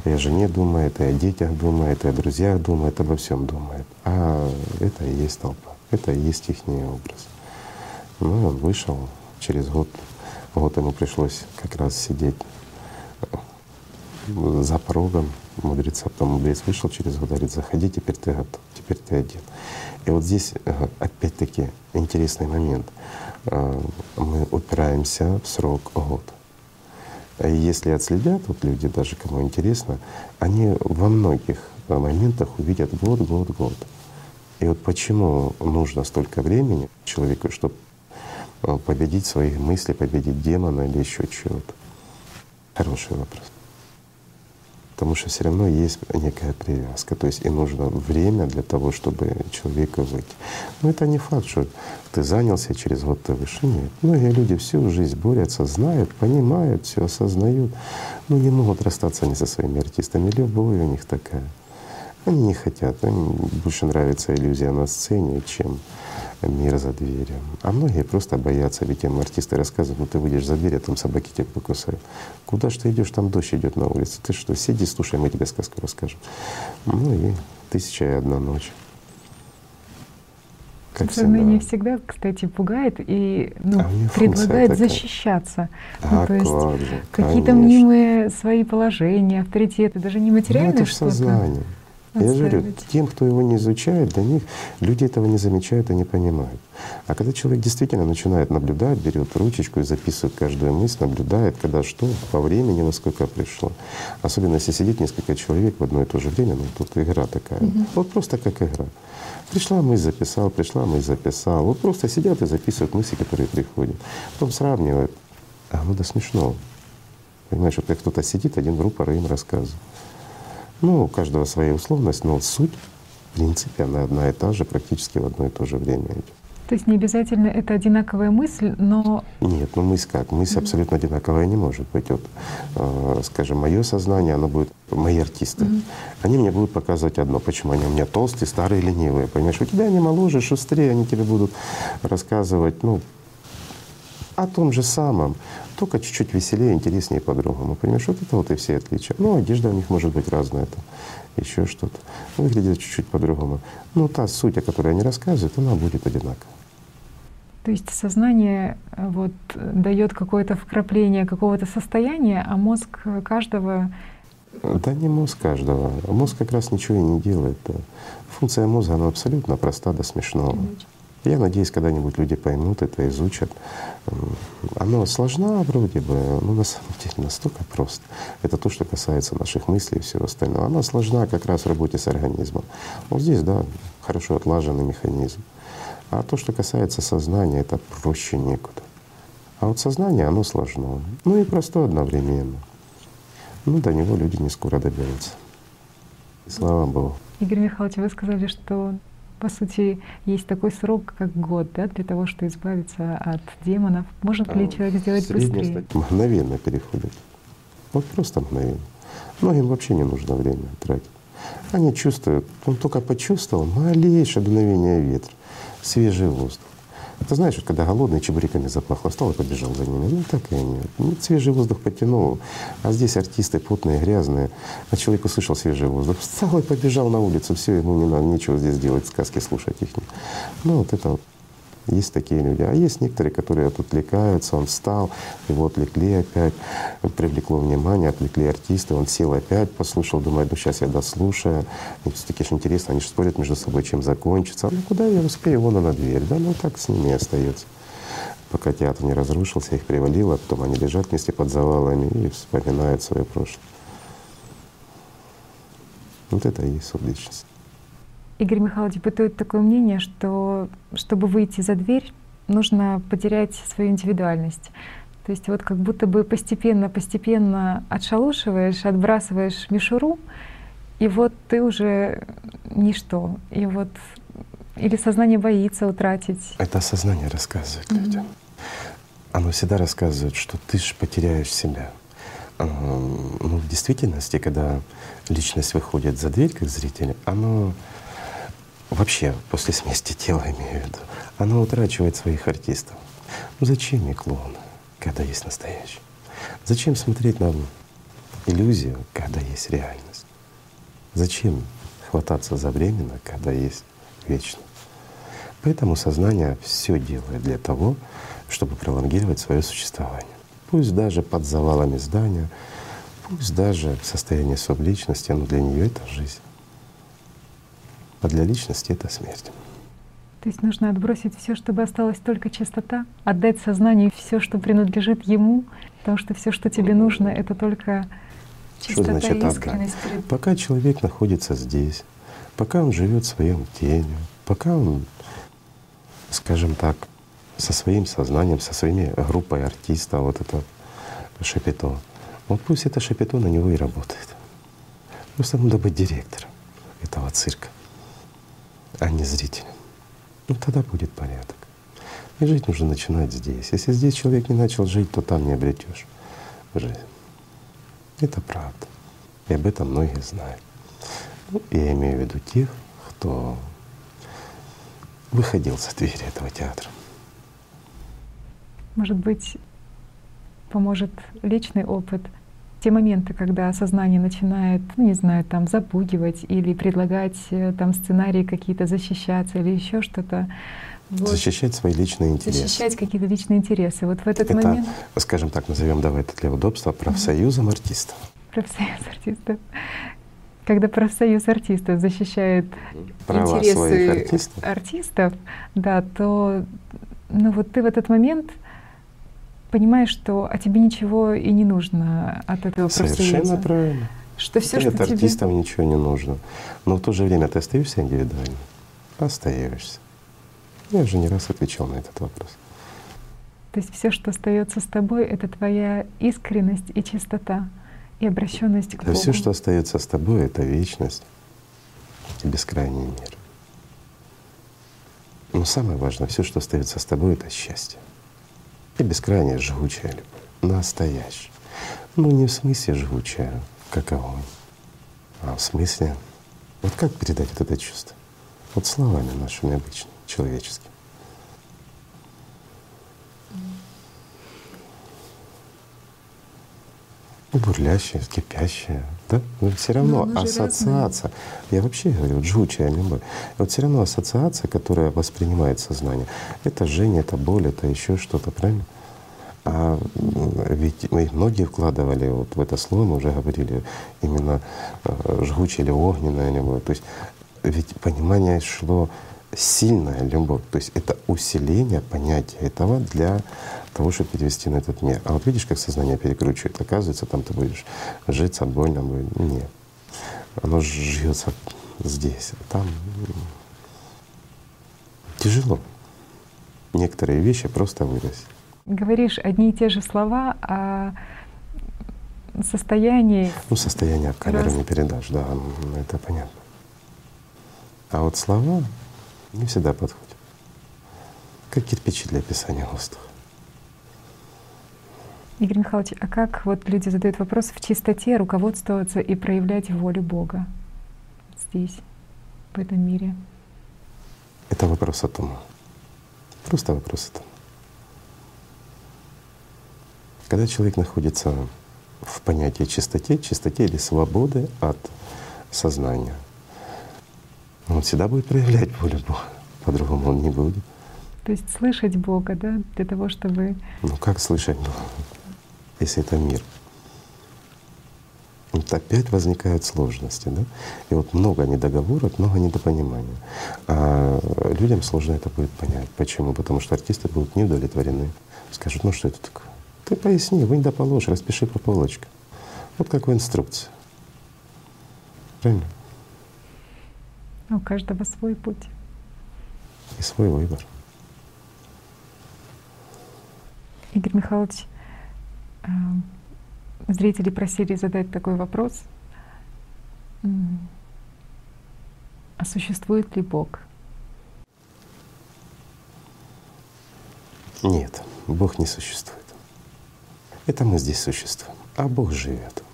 и о жене думает, и о детях думает, и о друзьях думает, обо всем думает. А это и есть толпа, это и есть их образ. Ну, он вышел через год. Вот ему пришлось как раз сидеть э, за порогом мудреца. Потом мудрец вышел через год, говорит, заходи, теперь ты готов, теперь ты один. И вот здесь э, опять-таки интересный момент. Э, мы упираемся в срок год. И если отследят вот люди, даже кому интересно, они во многих моментах увидят год, год, год. И вот почему нужно столько времени человеку, чтобы э, победить свои мысли, победить демона или еще чего-то? Хороший вопрос потому что все равно есть некая привязка. То есть и нужно время для того, чтобы человека выйти. Но это не факт, что ты занялся, через год ты выше. Нет. Многие люди всю жизнь борются, знают, понимают, все осознают, но не могут расстаться ни со своими артистами. Любовь у них такая. Они не хотят, им больше нравится иллюзия на сцене, чем мир за дверью. А многие просто боятся, ведь им артисты рассказывают, ну ты выйдешь за дверь, а там собаки тебя покусают. Куда ж ты идешь, там дождь идет на улице. Ты что, сиди, слушай, мы тебе сказку расскажем. Ну и тысяча и одна ночь. Как Сознание всегда, кстати, пугает и ну, а предлагает защищаться. А ну, то есть какие-то мнимые свои положения, авторитеты, даже не материальные ну, это что-то. Сознание. Я же говорю, тем, кто его не изучает, для них люди этого не замечают и не понимают. А когда человек действительно начинает наблюдать, берет ручечку и записывает каждую мысль, наблюдает, когда что, по времени, насколько пришло. Особенно если сидит несколько человек в одно и то же время, ну тут игра такая. Угу. Вот просто как игра. Пришла мысль, записал, пришла мысль, записал. Вот просто сидят и записывают мысли, которые приходят. Потом сравнивают. А ну да смешно. Понимаешь, вот как кто-то сидит, один рупор им рассказывает. Ну, у каждого своя условность, но суть, в принципе, она одна и та же, практически в одно и то же время идет. То есть не обязательно это одинаковая мысль, но… Нет, ну мысль как? Мысль mm-hmm. абсолютно одинаковая не может быть. Вот, э, скажем, мое сознание, оно будет, мои артисты, mm-hmm. они мне будут показывать одно. Почему? Они у меня толстые, старые, ленивые. Понимаешь, у тебя они моложе, шустрее, они тебе будут рассказывать, ну, о том же самом, только чуть-чуть веселее, интереснее по-другому. Понимаешь, вот это вот и все отличия. Ну, одежда у них может быть разная, там, еще что-то. Выглядит чуть-чуть по-другому. Но та суть, о которой они рассказывают, она будет одинакова. То есть сознание э, вот дает какое-то вкрапление какого-то состояния, а мозг каждого да не мозг каждого. Мозг как раз ничего и не делает. Функция мозга, она абсолютно проста до смешного. Я надеюсь, когда-нибудь люди поймут это, изучат. Оно сложно вроде бы, но на самом деле настолько просто. Это то, что касается наших мыслей и всего остального. Оно сложна как раз в работе с организмом. Вот здесь, да, хорошо отлаженный механизм. А то, что касается сознания, это проще некуда. А вот сознание, оно сложно. Ну и просто одновременно. Ну, до него люди не скоро доберутся. И слава Богу. Игорь Михайлович, вы сказали, что по сути, есть такой срок, как год, да, для того, чтобы избавиться от демонов. Может ли а, человек сделать быстрее? Мгновенно переходит. Вот просто мгновенно. Многим вообще не нужно время тратить. Они чувствуют, он только почувствовал малейшее дуновение ветра, свежий воздух. Ты знаешь, вот когда голодный, чебуреками запахло, встал и побежал за ними. Ну так и они. Ну, свежий воздух потянул. А здесь артисты потные, грязные. А человек услышал свежий воздух, встал и побежал на улицу. Все, ему не надо ничего здесь делать, сказки слушать их. Ну вот это вот Есть такие люди. А есть некоторые, которые отвлекаются, он встал, его отвлекли опять, привлекло внимание, отвлекли артисты, он сел опять, послушал, думает, ну сейчас я дослушаю. И все-таки же интересно, они же спорят между собой, чем закончится. Ну куда я успею, вон она дверь, да, ну так с ними остается. Пока театр не разрушился, их привалило, потом они лежат вместе под завалами и вспоминают свое прошлое. Вот это и есть субличность. Игорь Михайлович бытует такое мнение, что чтобы выйти за дверь, нужно потерять свою индивидуальность. То есть вот как будто бы постепенно-постепенно отшалушиваешь, отбрасываешь мишуру, и вот ты уже ничто. И вот или сознание боится утратить. Это сознание рассказывает mm-hmm. людям. Оно всегда рассказывает, что ты же потеряешь себя. Ну, в действительности, когда личность выходит за дверь как зритель, оно вообще после смерти тела, имею в виду, оно утрачивает своих артистов. Ну зачем мне клоуны, когда есть настоящий? Зачем смотреть на иллюзию, когда есть реальность? Зачем хвататься за временно, когда есть вечно? Поэтому сознание все делает для того, чтобы пролонгировать свое существование. Пусть даже под завалами здания, пусть даже в состоянии субличности, но для нее это жизнь а для личности это смерть. То есть нужно отбросить все, чтобы осталась только чистота, отдать сознанию все, что принадлежит ему, потому что все, что тебе нужно, это только чистота что значит, и искренность. Отдать? Пока человек находится здесь, пока он живет своим тенью, пока он, скажем так, со своим сознанием, со своими группой артистов, вот это шапито, вот пусть это шапито на него и работает. Просто надо быть директором этого цирка а не зрителем. Ну тогда будет порядок. И жить нужно начинать здесь. Если здесь человек не начал жить, то там не обретешь жизнь. Это правда. И об этом многие знают. Ну, я имею в виду тех, кто выходил за двери этого театра. Может быть, поможет личный опыт — те моменты, когда сознание начинает, ну, не знаю, там запугивать или предлагать э, там сценарии какие-то защищаться или еще что-то. Вот. Защищать свои личные интересы. Защищать какие-то личные интересы. Вот в этот Это, момент. Скажем так, назовем давай это для удобства профсоюзом угу. артистов. Профсоюз артистов. Когда профсоюз артистов защищает Права интересы своих артистов. артистов, да, то ну вот ты в этот момент понимаешь, что а тебе ничего и не нужно от этого Совершенно профсоюза. правильно. Что все, Нет, что артистам тебе... ничего не нужно. Но в то же время ты остаешься индивидуальным? Остаешься. Я уже не раз отвечал на этот вопрос. То есть все, что остается с тобой, это твоя искренность и чистота, и обращенность к да Богу. Все, что остается с тобой, это вечность и бескрайний мир. Но самое важное, все, что остается с тобой, это счастье и бескрайняя жгучая любовь, настоящая. Ну не в смысле жгучая, как огонь, а в смысле, вот как передать вот это чувство? Вот словами нашими обычными, человеческими. бурлящая, кипящая, да? Но все равно Но ассоциация. Я вообще говорю, вот жгучая любовь. Вот все равно ассоциация, которая воспринимает сознание, это жжение, это боль, это еще что-то, правильно? А ведь мы многие вкладывали вот в это слово, мы уже говорили, именно э, жгучая или огненная любовь. То есть ведь понимание шло сильная любовь, то есть это усиление понятия этого для того, чтобы перевести на этот мир. А вот видишь, как сознание перекручивает, оказывается, там ты будешь житься, больно будет. Нет. Оно жжется здесь, а там тяжело. Некоторые вещи просто вырастить. Говоришь одни и те же слова, а состояние… Ну, состояние в камеру раз... не передашь, да, это понятно. А вот слова не всегда подходят. Как кирпичи для описания воздуха. Игорь Михайлович, а как вот люди задают вопрос в чистоте руководствоваться и проявлять волю Бога здесь, в этом мире? Это вопрос о том. Просто вопрос о том. Когда человек находится в понятии чистоте, чистоте или свободы от сознания, он всегда будет проявлять волю Бога, по-другому он не будет. То есть слышать Бога, да, для того, чтобы… Ну как слышать Бога, если это мир? Вот опять возникают сложности, да? И вот много недоговорок, много недопонимания. А людям сложно это будет понять. Почему? Потому что артисты будут не удовлетворены. Скажут, ну что это такое? Ты поясни, вынь да положь, распиши по полочкам. Вот как в инструкции. Правильно? У каждого свой путь. И свой выбор. Игорь Михайлович, э, зрители просили задать такой вопрос. А существует ли Бог? Нет, Бог не существует. Это мы здесь существуем, а Бог живет.